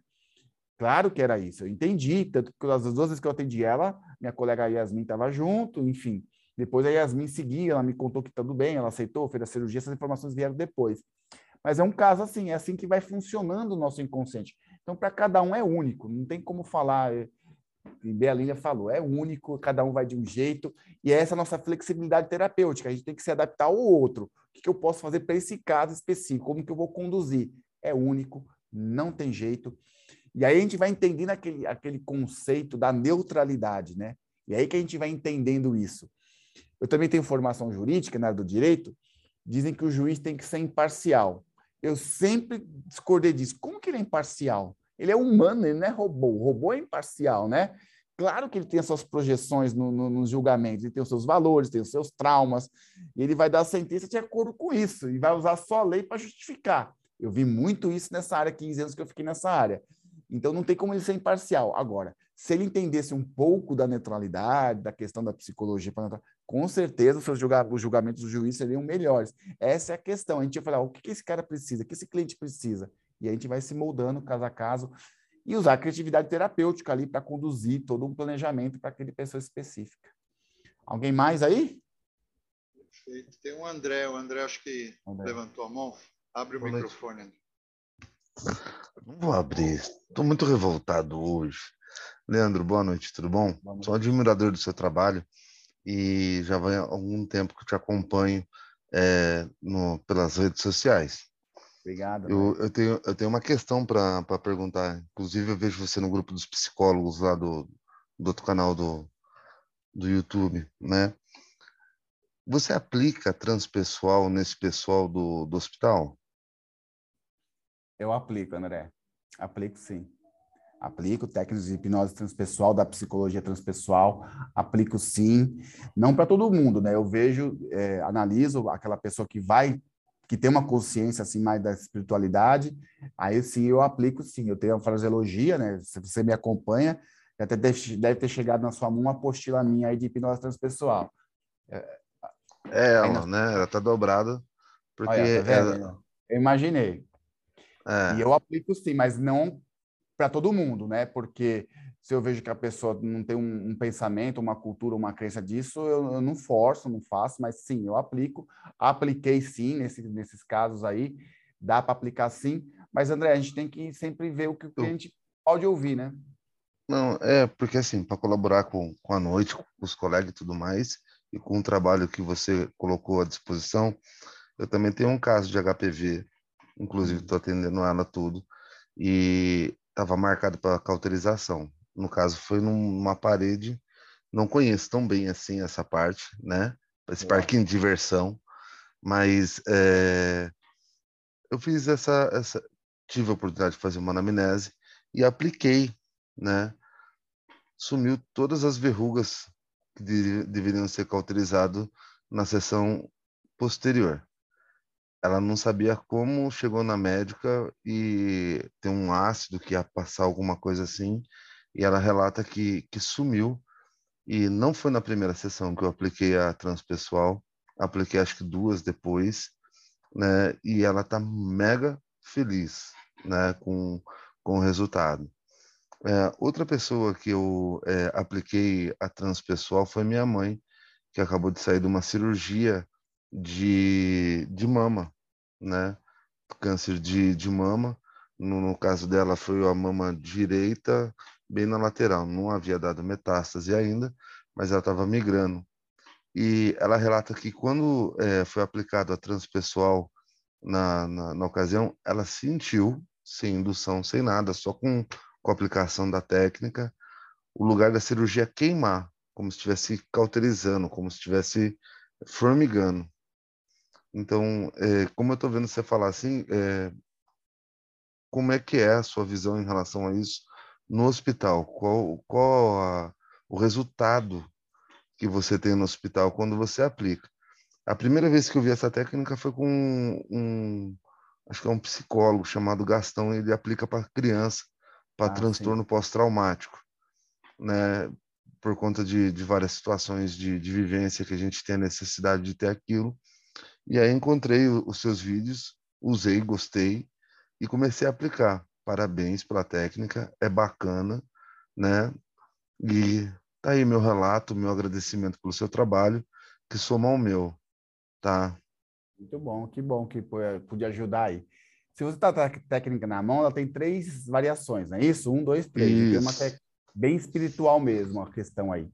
Claro que era isso, eu entendi, tanto que as duas vezes que eu atendi ela, minha colega Yasmin estava junto, enfim. Depois a Yasmin seguiu, ela me contou que tudo bem, ela aceitou, fez a cirurgia, essas informações vieram depois. Mas é um caso assim, é assim que vai funcionando o nosso inconsciente. Então, para cada um é único, não tem como falar. É, e Bealinha falou, é único, cada um vai de um jeito, e é essa nossa flexibilidade terapêutica, a gente tem que se adaptar ao outro. O que eu posso fazer para esse caso específico? Como que eu vou conduzir? É único, não tem jeito. E aí a gente vai entendendo aquele, aquele conceito da neutralidade, né? E aí que a gente vai entendendo isso. Eu também tenho formação jurídica na área do direito. Dizem que o juiz tem que ser imparcial. Eu sempre discordei disso. Como que ele é imparcial? Ele é humano, ele não é robô. O robô é imparcial, né? Claro que ele tem as suas projeções no, no, nos julgamentos, ele tem os seus valores, tem os seus traumas, e ele vai dar a sentença de acordo com isso, e vai usar só a lei para justificar. Eu vi muito isso nessa área, 15 anos que eu fiquei nessa área. Então não tem como ele ser imparcial. Agora, se ele entendesse um pouco da neutralidade, da questão da psicologia, com certeza os seus julga os julgamentos do juiz seriam melhores. Essa é a questão. A gente vai falar, o que, que esse cara precisa, o que esse cliente precisa? E a gente vai se moldando caso a caso e usar a criatividade terapêutica ali para conduzir todo um planejamento para aquele pessoa específica. Alguém mais aí? Perfeito. Tem um André, o André acho que André. levantou a mão. Abre o Boa microfone. André. Não vou abrir. Estou muito revoltado hoje. Leandro, boa noite, tudo bom? Noite. Sou admirador do seu trabalho e já vai há algum tempo que eu te acompanho é, no, pelas redes sociais. Obrigado. Eu, eu, tenho, eu tenho uma questão para perguntar. Inclusive, eu vejo você no grupo dos psicólogos lá do, do outro canal do, do YouTube, né? Você aplica transpessoal nesse pessoal do, do hospital? Eu aplico, André. Aplico sim aplico técnicas de hipnose transpessoal, da psicologia transpessoal, aplico sim, não para todo mundo, né? Eu vejo, é, analiso aquela pessoa que vai, que tem uma consciência assim mais da espiritualidade, aí sim eu aplico sim, eu tenho a fraseologia, né? Se você me acompanha, até deve, ter chegado na sua mão uma apostila minha aí de hipnose transpessoal. É, é ela, né? Ela tá dobrada. Porque Olha, tá ela... Eu imaginei. É. E eu aplico sim, mas não para todo mundo, né? Porque se eu vejo que a pessoa não tem um, um pensamento, uma cultura, uma crença disso, eu, eu, não forço, não faço, mas sim, eu aplico. Apliquei sim nesse, nesses casos aí, dá para aplicar sim. Mas, André, a gente tem que sempre ver o que, o gente pode ouvir, né? Não, é porque assim, para colaborar com, com a noite, com os colegas e tudo mais, e com o trabalho que você colocou à disposição, eu também tenho um caso de HPV, inclusive estou atendendo ela tudo, e estava marcado para cauterização. No caso, foi numa parede, não conheço tão bem assim essa parte, né? Esse parquinho de diversão, mas é, eu fiz essa, essa, tive a oportunidade de fazer uma anamnese e apliquei, né? Sumiu todas as verrugas que de, deveriam ser cauterizadas na sessão posterior. Ela não sabia como chegou na médica e tem um ácido que ia passar alguma coisa assim, e ela relata que, que sumiu. E não foi na primeira sessão que eu apliquei a transpessoal, apliquei acho que duas depois, né? E ela tá mega feliz, né? Com, com o resultado. É, outra pessoa que eu é, apliquei a transpessoal foi minha mãe, que acabou de sair de uma cirurgia de, de mama, né? Câncer de, de mama. No, no caso dela, foi a mama direita, bem na lateral. Não havia dado metástase ainda, mas ela estava migrando. E ela relata que quando é, foi aplicado a transpessoal na, na, na ocasião, ela sentiu, sem indução, sem nada, só com com a aplicação da técnica, o lugar da cirurgia queimar, como se estivesse cauterizando, como se estivesse formigando. Então, é, como eu estou vendo você falar assim, é, como é que é a sua visão em relação a isso no hospital? Qual, qual a, o resultado que você tem no hospital quando você aplica? A primeira vez que eu vi essa técnica foi com um, um acho que é um psicólogo chamado Gastão, ele aplica para criança para ah, transtorno pós-traumático, né? Por conta de, de várias situações de, de vivência que a gente tem a necessidade de ter aquilo. E aí encontrei os seus vídeos, usei, gostei e comecei a aplicar. Parabéns pela técnica, é bacana, né? E tá aí meu relato, meu agradecimento pelo seu trabalho, que soma ao meu, tá? Muito bom, que bom que pude ajudar aí. Se você está com a técnica na mão, ela tem três variações, não é isso? Um, dois, três. Tem uma técnica bem espiritual mesmo a questão aí.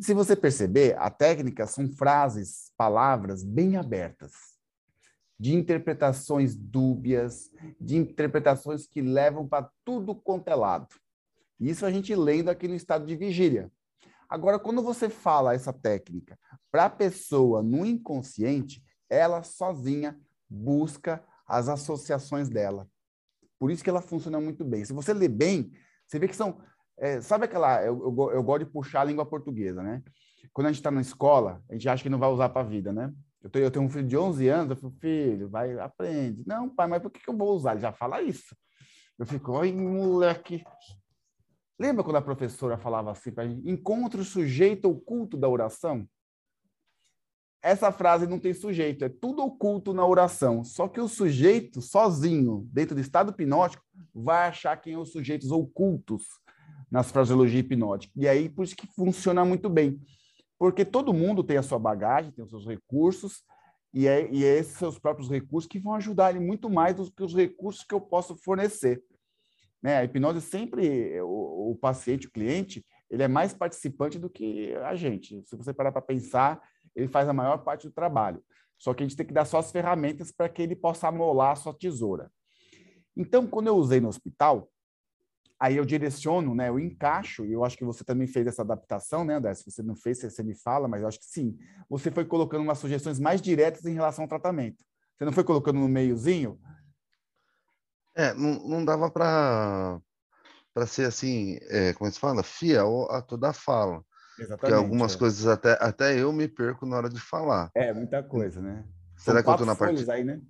Se você perceber, a técnica são frases, palavras bem abertas, de interpretações dúbias, de interpretações que levam para tudo quanto é lado. Isso a gente lendo aqui no estado de vigília. Agora, quando você fala essa técnica para a pessoa no inconsciente, ela sozinha busca as associações dela. Por isso que ela funciona muito bem. Se você lê bem, você vê que são. É, sabe aquela. Eu, eu, eu, gosto de puxar a língua portuguesa, né? Quando a gente está na escola, a gente acha que não vai usar para a vida, né? Eu tenho, eu tenho um filho de 11 anos, eu falo, filho, vai, aprende. Não, pai, mas por que, que eu vou usar? Ele já fala isso. Eu fico, oi, moleque. Lembra quando a professora falava assim para gente? Encontre o sujeito oculto da oração? essa frase não tem sujeito, é tudo oculto na oração. Só que o sujeito, sozinho, dentro do estado hipnótico, vai achar quem é os sujeitos ocultos nas fraseologia hipnótica. E aí, por isso que funciona muito bem. Porque todo mundo tem a sua bagagem, tem os seus recursos, e é, e é esses seus próprios recursos que vão ajudar ele muito mais do que os recursos que eu posso fornecer. Né? A hipnose sempre, o, o paciente, o cliente, ele é mais participante do que a gente. Se você parar para pensar, ele faz a maior parte do trabalho. Só que a gente tem que dar só as ferramentas para que ele possa amolar a sua tesoura. Então, quando eu usei no hospital, aí eu direciono, né, eu encaixo, e eu acho que você também fez essa adaptação, né, André? Se você não fez, você me fala, mas eu acho que sim. Você foi colocando umas sugestões mais diretas em relação ao tratamento. Você não foi colocando no meiozinho? É, não, não dava para para ser assim, é, como se fala, fiel a toda a fala. Exatamente. Porque algumas é. coisas até, até eu me perco na hora de falar. É, muita coisa, né? Será São que eu estou na parte. Aí, né?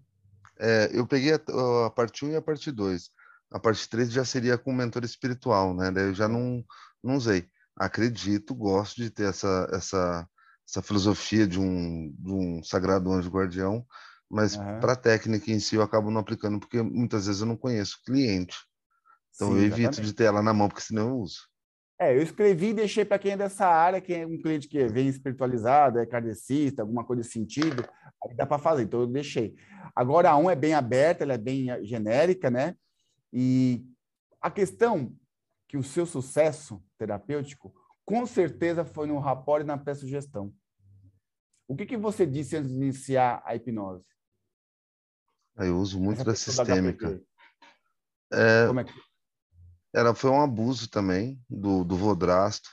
É, eu peguei a, a parte 1 e a parte 2. A parte 3 já seria com mentor espiritual, né? Daí eu já não, não usei. Acredito, gosto de ter essa, essa, essa filosofia de um, de um sagrado anjo guardião, mas uhum. para a técnica em si eu acabo não aplicando, porque muitas vezes eu não conheço o cliente. Então Sim, eu evito exatamente. de ter ela na mão, porque senão eu uso. É, eu escrevi e deixei para quem é dessa área, quem é um cliente que vem espiritualizado, é kardecista, alguma coisa de sentido, aí dá para fazer, então eu deixei. Agora a um é bem aberta, ela é bem genérica, né? E a questão que o seu sucesso terapêutico com certeza foi no rapport e na pré-sugestão. O que, que você disse antes de iniciar a hipnose? Ah, eu uso muito da sistêmica. É, Como é que... Ela foi um abuso também do, do Vodrasto.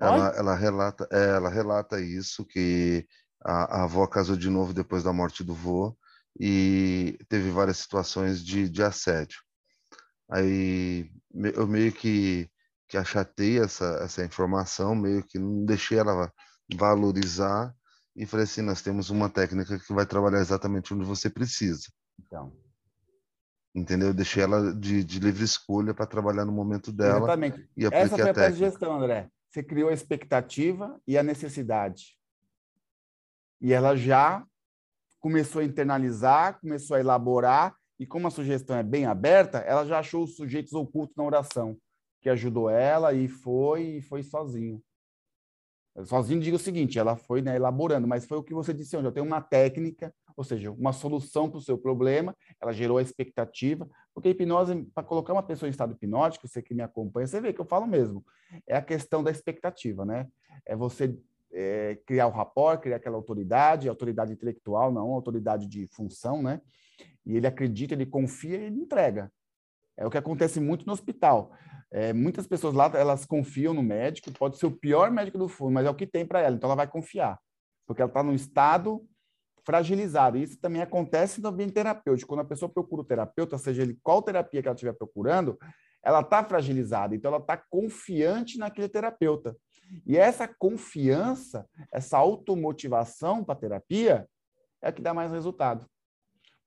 Ela, ela, relata, é, ela relata isso, que a, a avó casou de novo depois da morte do vô e teve várias situações de, de assédio. Aí eu meio que, que achatei essa, essa informação, meio que não deixei ela valorizar e falei assim, nós temos uma técnica que vai trabalhar exatamente onde você precisa. Então. Entendeu? Eu deixei ela de, de livre escolha para trabalhar no momento dela. Exatamente. E Essa foi a, a gestão, André. Você criou a expectativa e a necessidade. E ela já começou a internalizar, começou a elaborar, e como a sugestão é bem aberta, ela já achou os sujeitos ocultos na oração, que ajudou ela e foi e foi sozinho. Sozinho digo o seguinte, ela foi né, elaborando, mas foi o que você disse onde eu tenho uma técnica, ou seja, uma solução para o seu problema, ela gerou a expectativa, porque a hipnose, para colocar uma pessoa em estado hipnótico, você que me acompanha, você vê que eu falo mesmo, é a questão da expectativa, né? É você é, criar o rapport, criar aquela autoridade, autoridade intelectual, não autoridade de função, né? E ele acredita, ele confia ele entrega. É o que acontece muito no hospital. É, muitas pessoas lá, elas confiam no médico, pode ser o pior médico do fundo, mas é o que tem para ela, então ela vai confiar, porque ela está num estado fragilizado. E isso também acontece no ambiente terapêutico. Quando a pessoa procura o terapeuta, seja ele qual terapia que ela estiver procurando, ela está fragilizada, então ela está confiante naquele terapeuta. E essa confiança, essa automotivação para a terapia é que dá mais resultado.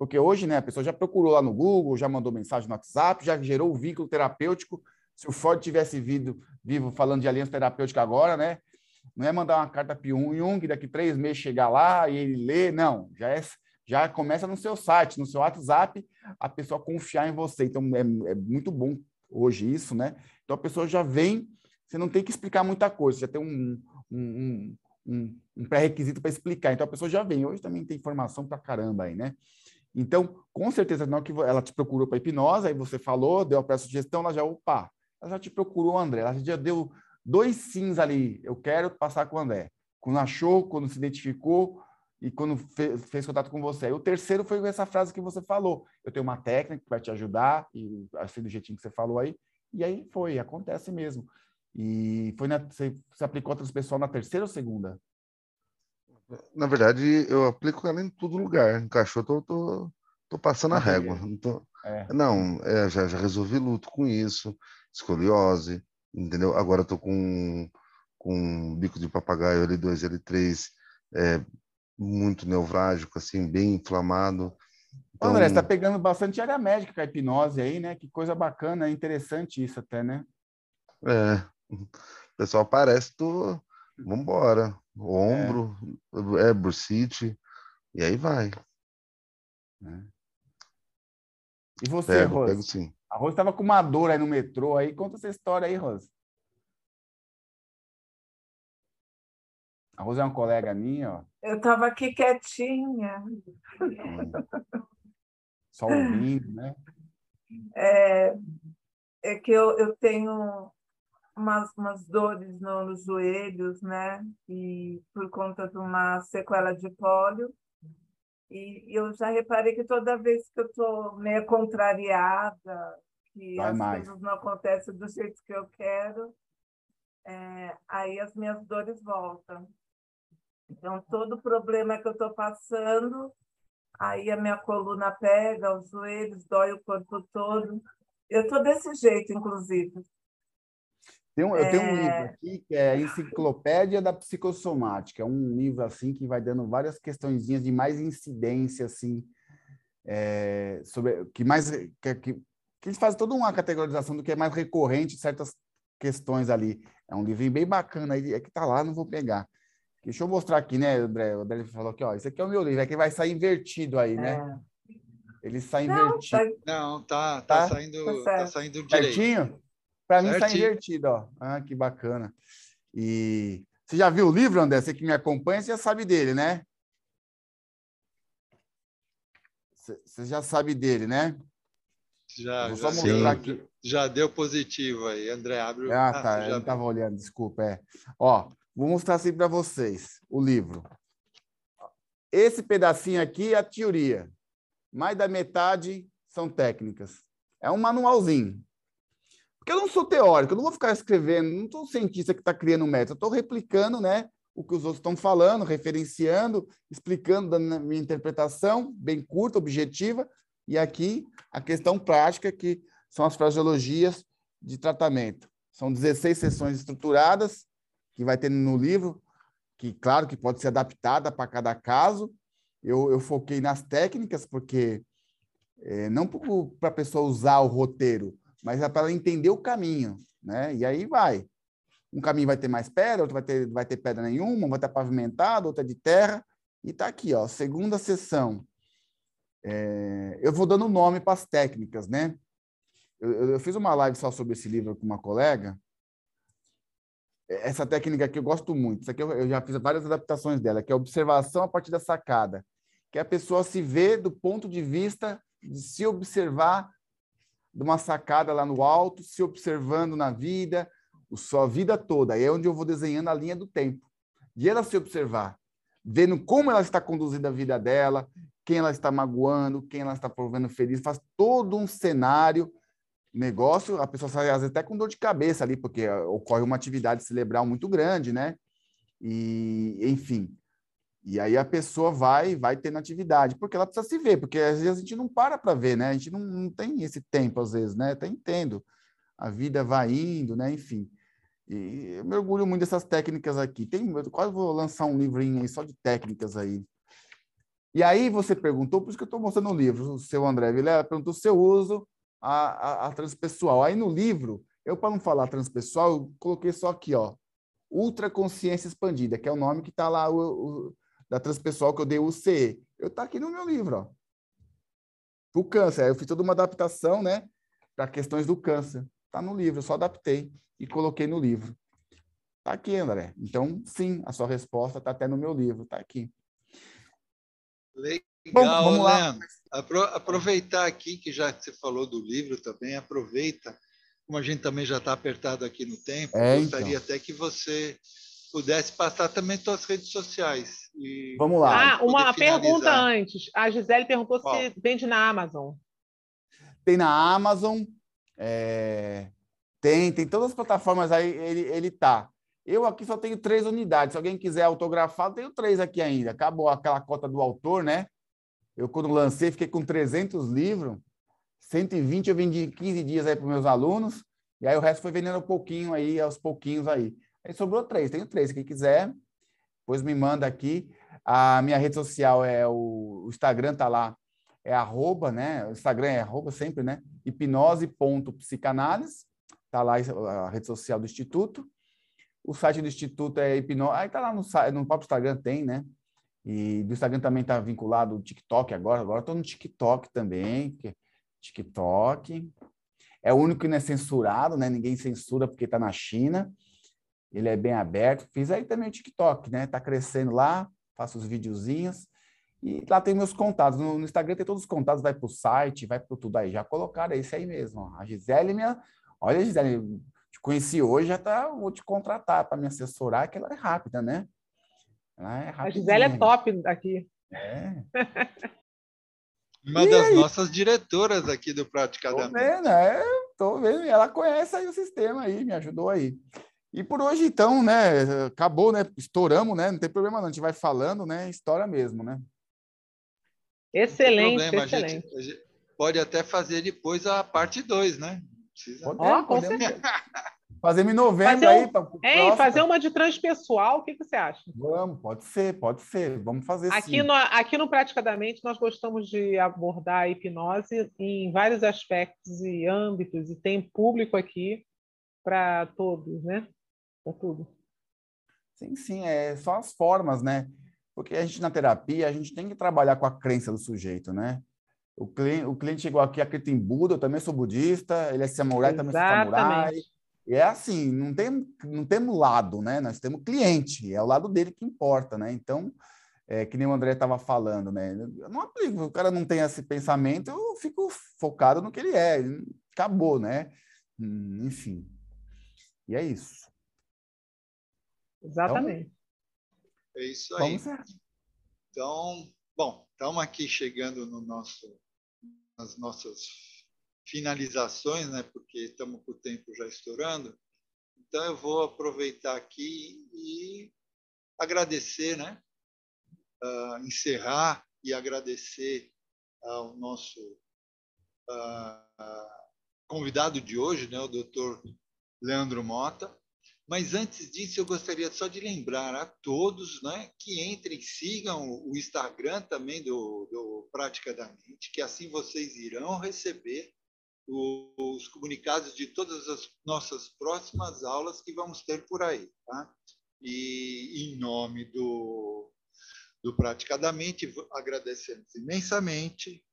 Porque hoje, né, a pessoa já procurou lá no Google, já mandou mensagem no WhatsApp, já gerou o vínculo terapêutico, se o Ford tivesse vivo, vivo falando de aliança terapêutica agora, né? Não é mandar uma carta para Jung, daqui três meses chegar lá e ele ler, não. Já, é, já começa no seu site, no seu WhatsApp, a pessoa confiar em você. Então, é, é muito bom hoje isso, né? Então, a pessoa já vem, você não tem que explicar muita coisa, já tem um, um, um, um pré-requisito para explicar. Então, a pessoa já vem. Hoje também tem informação para caramba aí, né? Então, com certeza, não que ela te procurou para hipnose, aí você falou, deu a pré-sugestão, ela já, opa, ela já te procurou, André. Ela já deu dois sims ali. Eu quero passar com o André. Quando achou, quando se identificou e quando fez, fez contato com você. Aí o terceiro foi essa frase que você falou. Eu tenho uma técnica que vai te ajudar, e assim do jeitinho que você falou aí. E aí foi, acontece mesmo. E foi na, você, você aplicou outras pessoas na terceira ou segunda? Na verdade, eu aplico ela em todo lugar. Encaixou, tô, tô, tô passando a régua. Não, tô... é. não é, já, já resolvi luto com isso escoliose, entendeu? Agora estou com, com bico de papagaio L2, L3, é, muito neurálgico, assim, bem inflamado. Então... André, você está pegando bastante área médica com a hipnose aí, né? Que coisa bacana, é interessante isso até, né? É, o pessoal parece, tô... vambora. Ombro, é, é bursite, e aí vai. É. E você, pego, Rose? Pego sim. A Rose estava com uma dor aí no metrô aí. Conta essa história aí, Rose. A Rose é uma colega minha, ó. Eu estava aqui quietinha. Só ouvindo, né? É, é que eu, eu tenho umas, umas dores no, nos joelhos, né? E por conta de uma sequela de pólio. E eu já reparei que toda vez que eu estou meio contrariada, que Vai as mais. coisas não acontecem do jeito que eu quero, é, aí as minhas dores voltam. Então, todo problema que eu estou passando, aí a minha coluna pega, os joelhos, dói o corpo todo. Eu estou desse jeito, inclusive. Tem um, eu tenho um livro é. aqui que é a Enciclopédia da Psicossomática, é um livro assim que vai dando várias questõezinhas de mais incidência assim é, sobre que mais que, que, que eles fazem toda uma categorização do que é mais recorrente, certas questões ali. É um livrinho bem bacana, aí é que tá lá, não vou pegar. Deixa eu mostrar aqui, né, André? O André falou aqui, ó, esse aqui é o meu livro, é que vai sair invertido aí, né? É. Ele sai não, invertido. Tá... Não, tá, tá, tá? saindo, tá, tá saindo direito. Certinho? Para mim sai invertido, ó. Ah, que bacana. E você já viu o livro, André? Você que me acompanha, você já sabe dele, né? Você já sabe dele, né? Já, já, sim. Aqui. já deu positivo aí, André, abre Ah, ah tá, eu não estava olhando, desculpa. É. Ó, vou mostrar assim para vocês o livro. Esse pedacinho aqui é a teoria. Mais da metade são técnicas. É um manualzinho. Porque eu não sou teórico, eu não vou ficar escrevendo, não sou cientista que está criando método, eu estou replicando né, o que os outros estão falando, referenciando, explicando da minha interpretação, bem curta, objetiva, e aqui a questão prática, que são as fraseologias de tratamento. São 16 sessões estruturadas, que vai ter no livro, que, claro, que pode ser adaptada para cada caso. Eu, eu foquei nas técnicas, porque é, não para a pessoa usar o roteiro, mas é para ela entender o caminho, né? E aí vai. Um caminho vai ter mais pedra, outro vai ter, vai ter pedra nenhuma, vai estar pavimentado, outra de terra. E está aqui, ó, segunda sessão, é, eu vou dando nome para as técnicas, né? Eu, eu, fiz uma live só sobre esse livro com uma colega. Essa técnica aqui eu gosto muito. Isso aqui eu, eu já fiz várias adaptações dela, que é observação a partir da sacada, que é a pessoa se vê do ponto de vista de se observar de uma sacada lá no alto, se observando na vida, sua vida toda. Aí é onde eu vou desenhando a linha do tempo. De ela se observar, vendo como ela está conduzindo a vida dela, quem ela está magoando, quem ela está provendo feliz, faz todo um cenário, negócio, a pessoa sai às vezes até com dor de cabeça ali, porque ocorre uma atividade cerebral muito grande, né? E, enfim. E aí a pessoa vai, vai tendo atividade, porque ela precisa se ver, porque às vezes a gente não para para ver, né? A gente não, não tem esse tempo, às vezes, né? Até entendo. A vida vai indo, né? Enfim. E eu mergulho muito dessas técnicas aqui. Tem, eu quase vou lançar um livrinho aí só de técnicas aí. E aí você perguntou, por isso que eu estou mostrando o livro, o seu André Vilela perguntou se eu uso a, a, a transpessoal. Aí no livro, eu para não falar transpessoal, eu coloquei só aqui, ó, ultraconsciência expandida, que é o nome que está lá o, o, da transpessoal que eu dei o CE. Eu está aqui no meu livro, ó. O câncer, eu fiz toda uma adaptação, né, para questões do câncer. Está no livro, eu só adaptei e coloquei no livro. Está aqui, André. Então, sim, a sua resposta está até no meu livro, está aqui. Legal, Bom, vamos lá. Apro aproveitar aqui que já você falou do livro também, aproveita, como a gente também já está apertado aqui no tempo, é, gostaria então. até que você pudesse passar também suas redes sociais. vamos lá. Ah, uma pergunta antes. A Gisele perguntou Qual? se vende na Amazon. Tem na Amazon, é... tem, tem todas as plataformas aí, ele, ele tá. Eu aqui só tenho três unidades. Se alguém quiser autografar, eu tenho três aqui ainda. Acabou aquela cota do autor, né? Eu, quando lancei, fiquei com 300 livros. 120 eu vendi 15 dias aí para meus alunos. E aí o resto foi vendendo um pouquinho aí, aos pouquinhos aí. Aí sobrou três. Tenho três. Quem quiser, depois me manda aqui. A minha rede social é o, o Instagram, tá lá. É arroba, né? O Instagram é arroba sempre, né? Hipnose.psicanálise. Tá lá a rede social do Instituto. O site do Instituto é hipnose. Aí tá lá no, no próprio Instagram, tem, né? E do Instagram também tá vinculado o TikTok agora. Agora estou no TikTok também. TikTok. É o único que não é censurado, né? Ninguém censura porque está na China. Ele é bem aberto. Fiz aí também o TikTok, né? Tá crescendo lá, faço os videozinhos. E lá tem meus contatos. No, no Instagram tem todos os contatos, vai para o site, vai para tudo aí. Já colocaram, é isso aí mesmo. Ó. A Gisele, minha. Olha, Gisele, te conheci hoje, já tá, vou te contratar para me assessorar, que ela é rápida, né? Ela é rápida. A Gisele é top aqui. É. Uma e das aí? nossas diretoras aqui do Praticadamente. Tô vendo, é, tô vendo. Ela conhece aí o sistema aí, me ajudou aí. E por hoje, então, né? Acabou, né? Estouramos, né? Não tem problema não. A gente vai falando, né? Estoura mesmo, né? Excelente, problema, excelente. A gente, a gente pode até fazer depois a parte 2, né? Precisa... Oh, com certeza. Fazemos em novembro Fazer aí. um- pra- É, e próximo. fazer uma de transpessoal, o que, que você acha? Vamos, pode ser, pode ser. Vamos fazer Aqui sim. no, aqui no Praticadamente, nós gostamos de abordar a hipnose em vários aspectos e âmbitos, e tem público aqui para todos, né? Para tudo. Sim, sim, é só as formas, né? Porque a gente na terapia, a gente tem que trabalhar com a crença do sujeito, né? O cliente, o cliente chegou aqui, acredita em Buda, eu também sou budista, ele é samurai, também sou samurai. Exatamente. E é assim, não tem, não temos lado, né? Nós temos cliente, é o lado dele que importa, né? Então, é, que nem o André estava falando, né? Eu não aplico, o cara não tem esse pensamento, eu fico focado no que ele é, acabou, né? Hum, Enfim. E é isso. Exatamente. É isso aí. Então, bom, estamos aqui chegando no nosso, nas nossas finalizações, né? Porque estamos com o tempo já estourando. Então, eu vou aproveitar aqui e agradecer, né? Ah, encerrar e agradecer ao nosso ah, convidado de hoje, né? O doutor Leandro Mota. Mas antes disso, eu gostaria só de lembrar a todos né, que entrem, sigam o Instagram também do, do Prática da Mente, que assim vocês irão receber os comunicados de todas as nossas próximas aulas que vamos ter por aí. Tá? E em nome do, do Praticadamente, v- agradecemos imensamente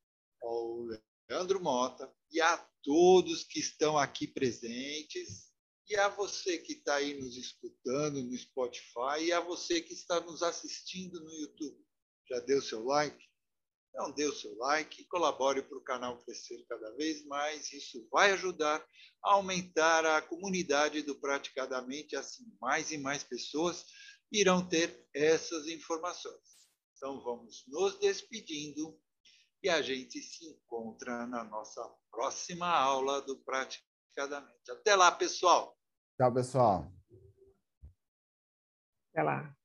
ao Leandro Mota e a todos que estão aqui presentes e a você que está aí nos escutando no Spotify e a você que está nos assistindo no YouTube. Já deu seu like? Então, dê o seu like colabore para o canal crescer cada vez mais. Isso vai ajudar a aumentar a comunidade do Praticadamente, assim mais e mais pessoas irão ter essas informações. Então, vamos nos despedindo e a gente se encontra na nossa próxima aula do Praticadamente. Até lá, pessoal! Tchau, pessoal. Até lá.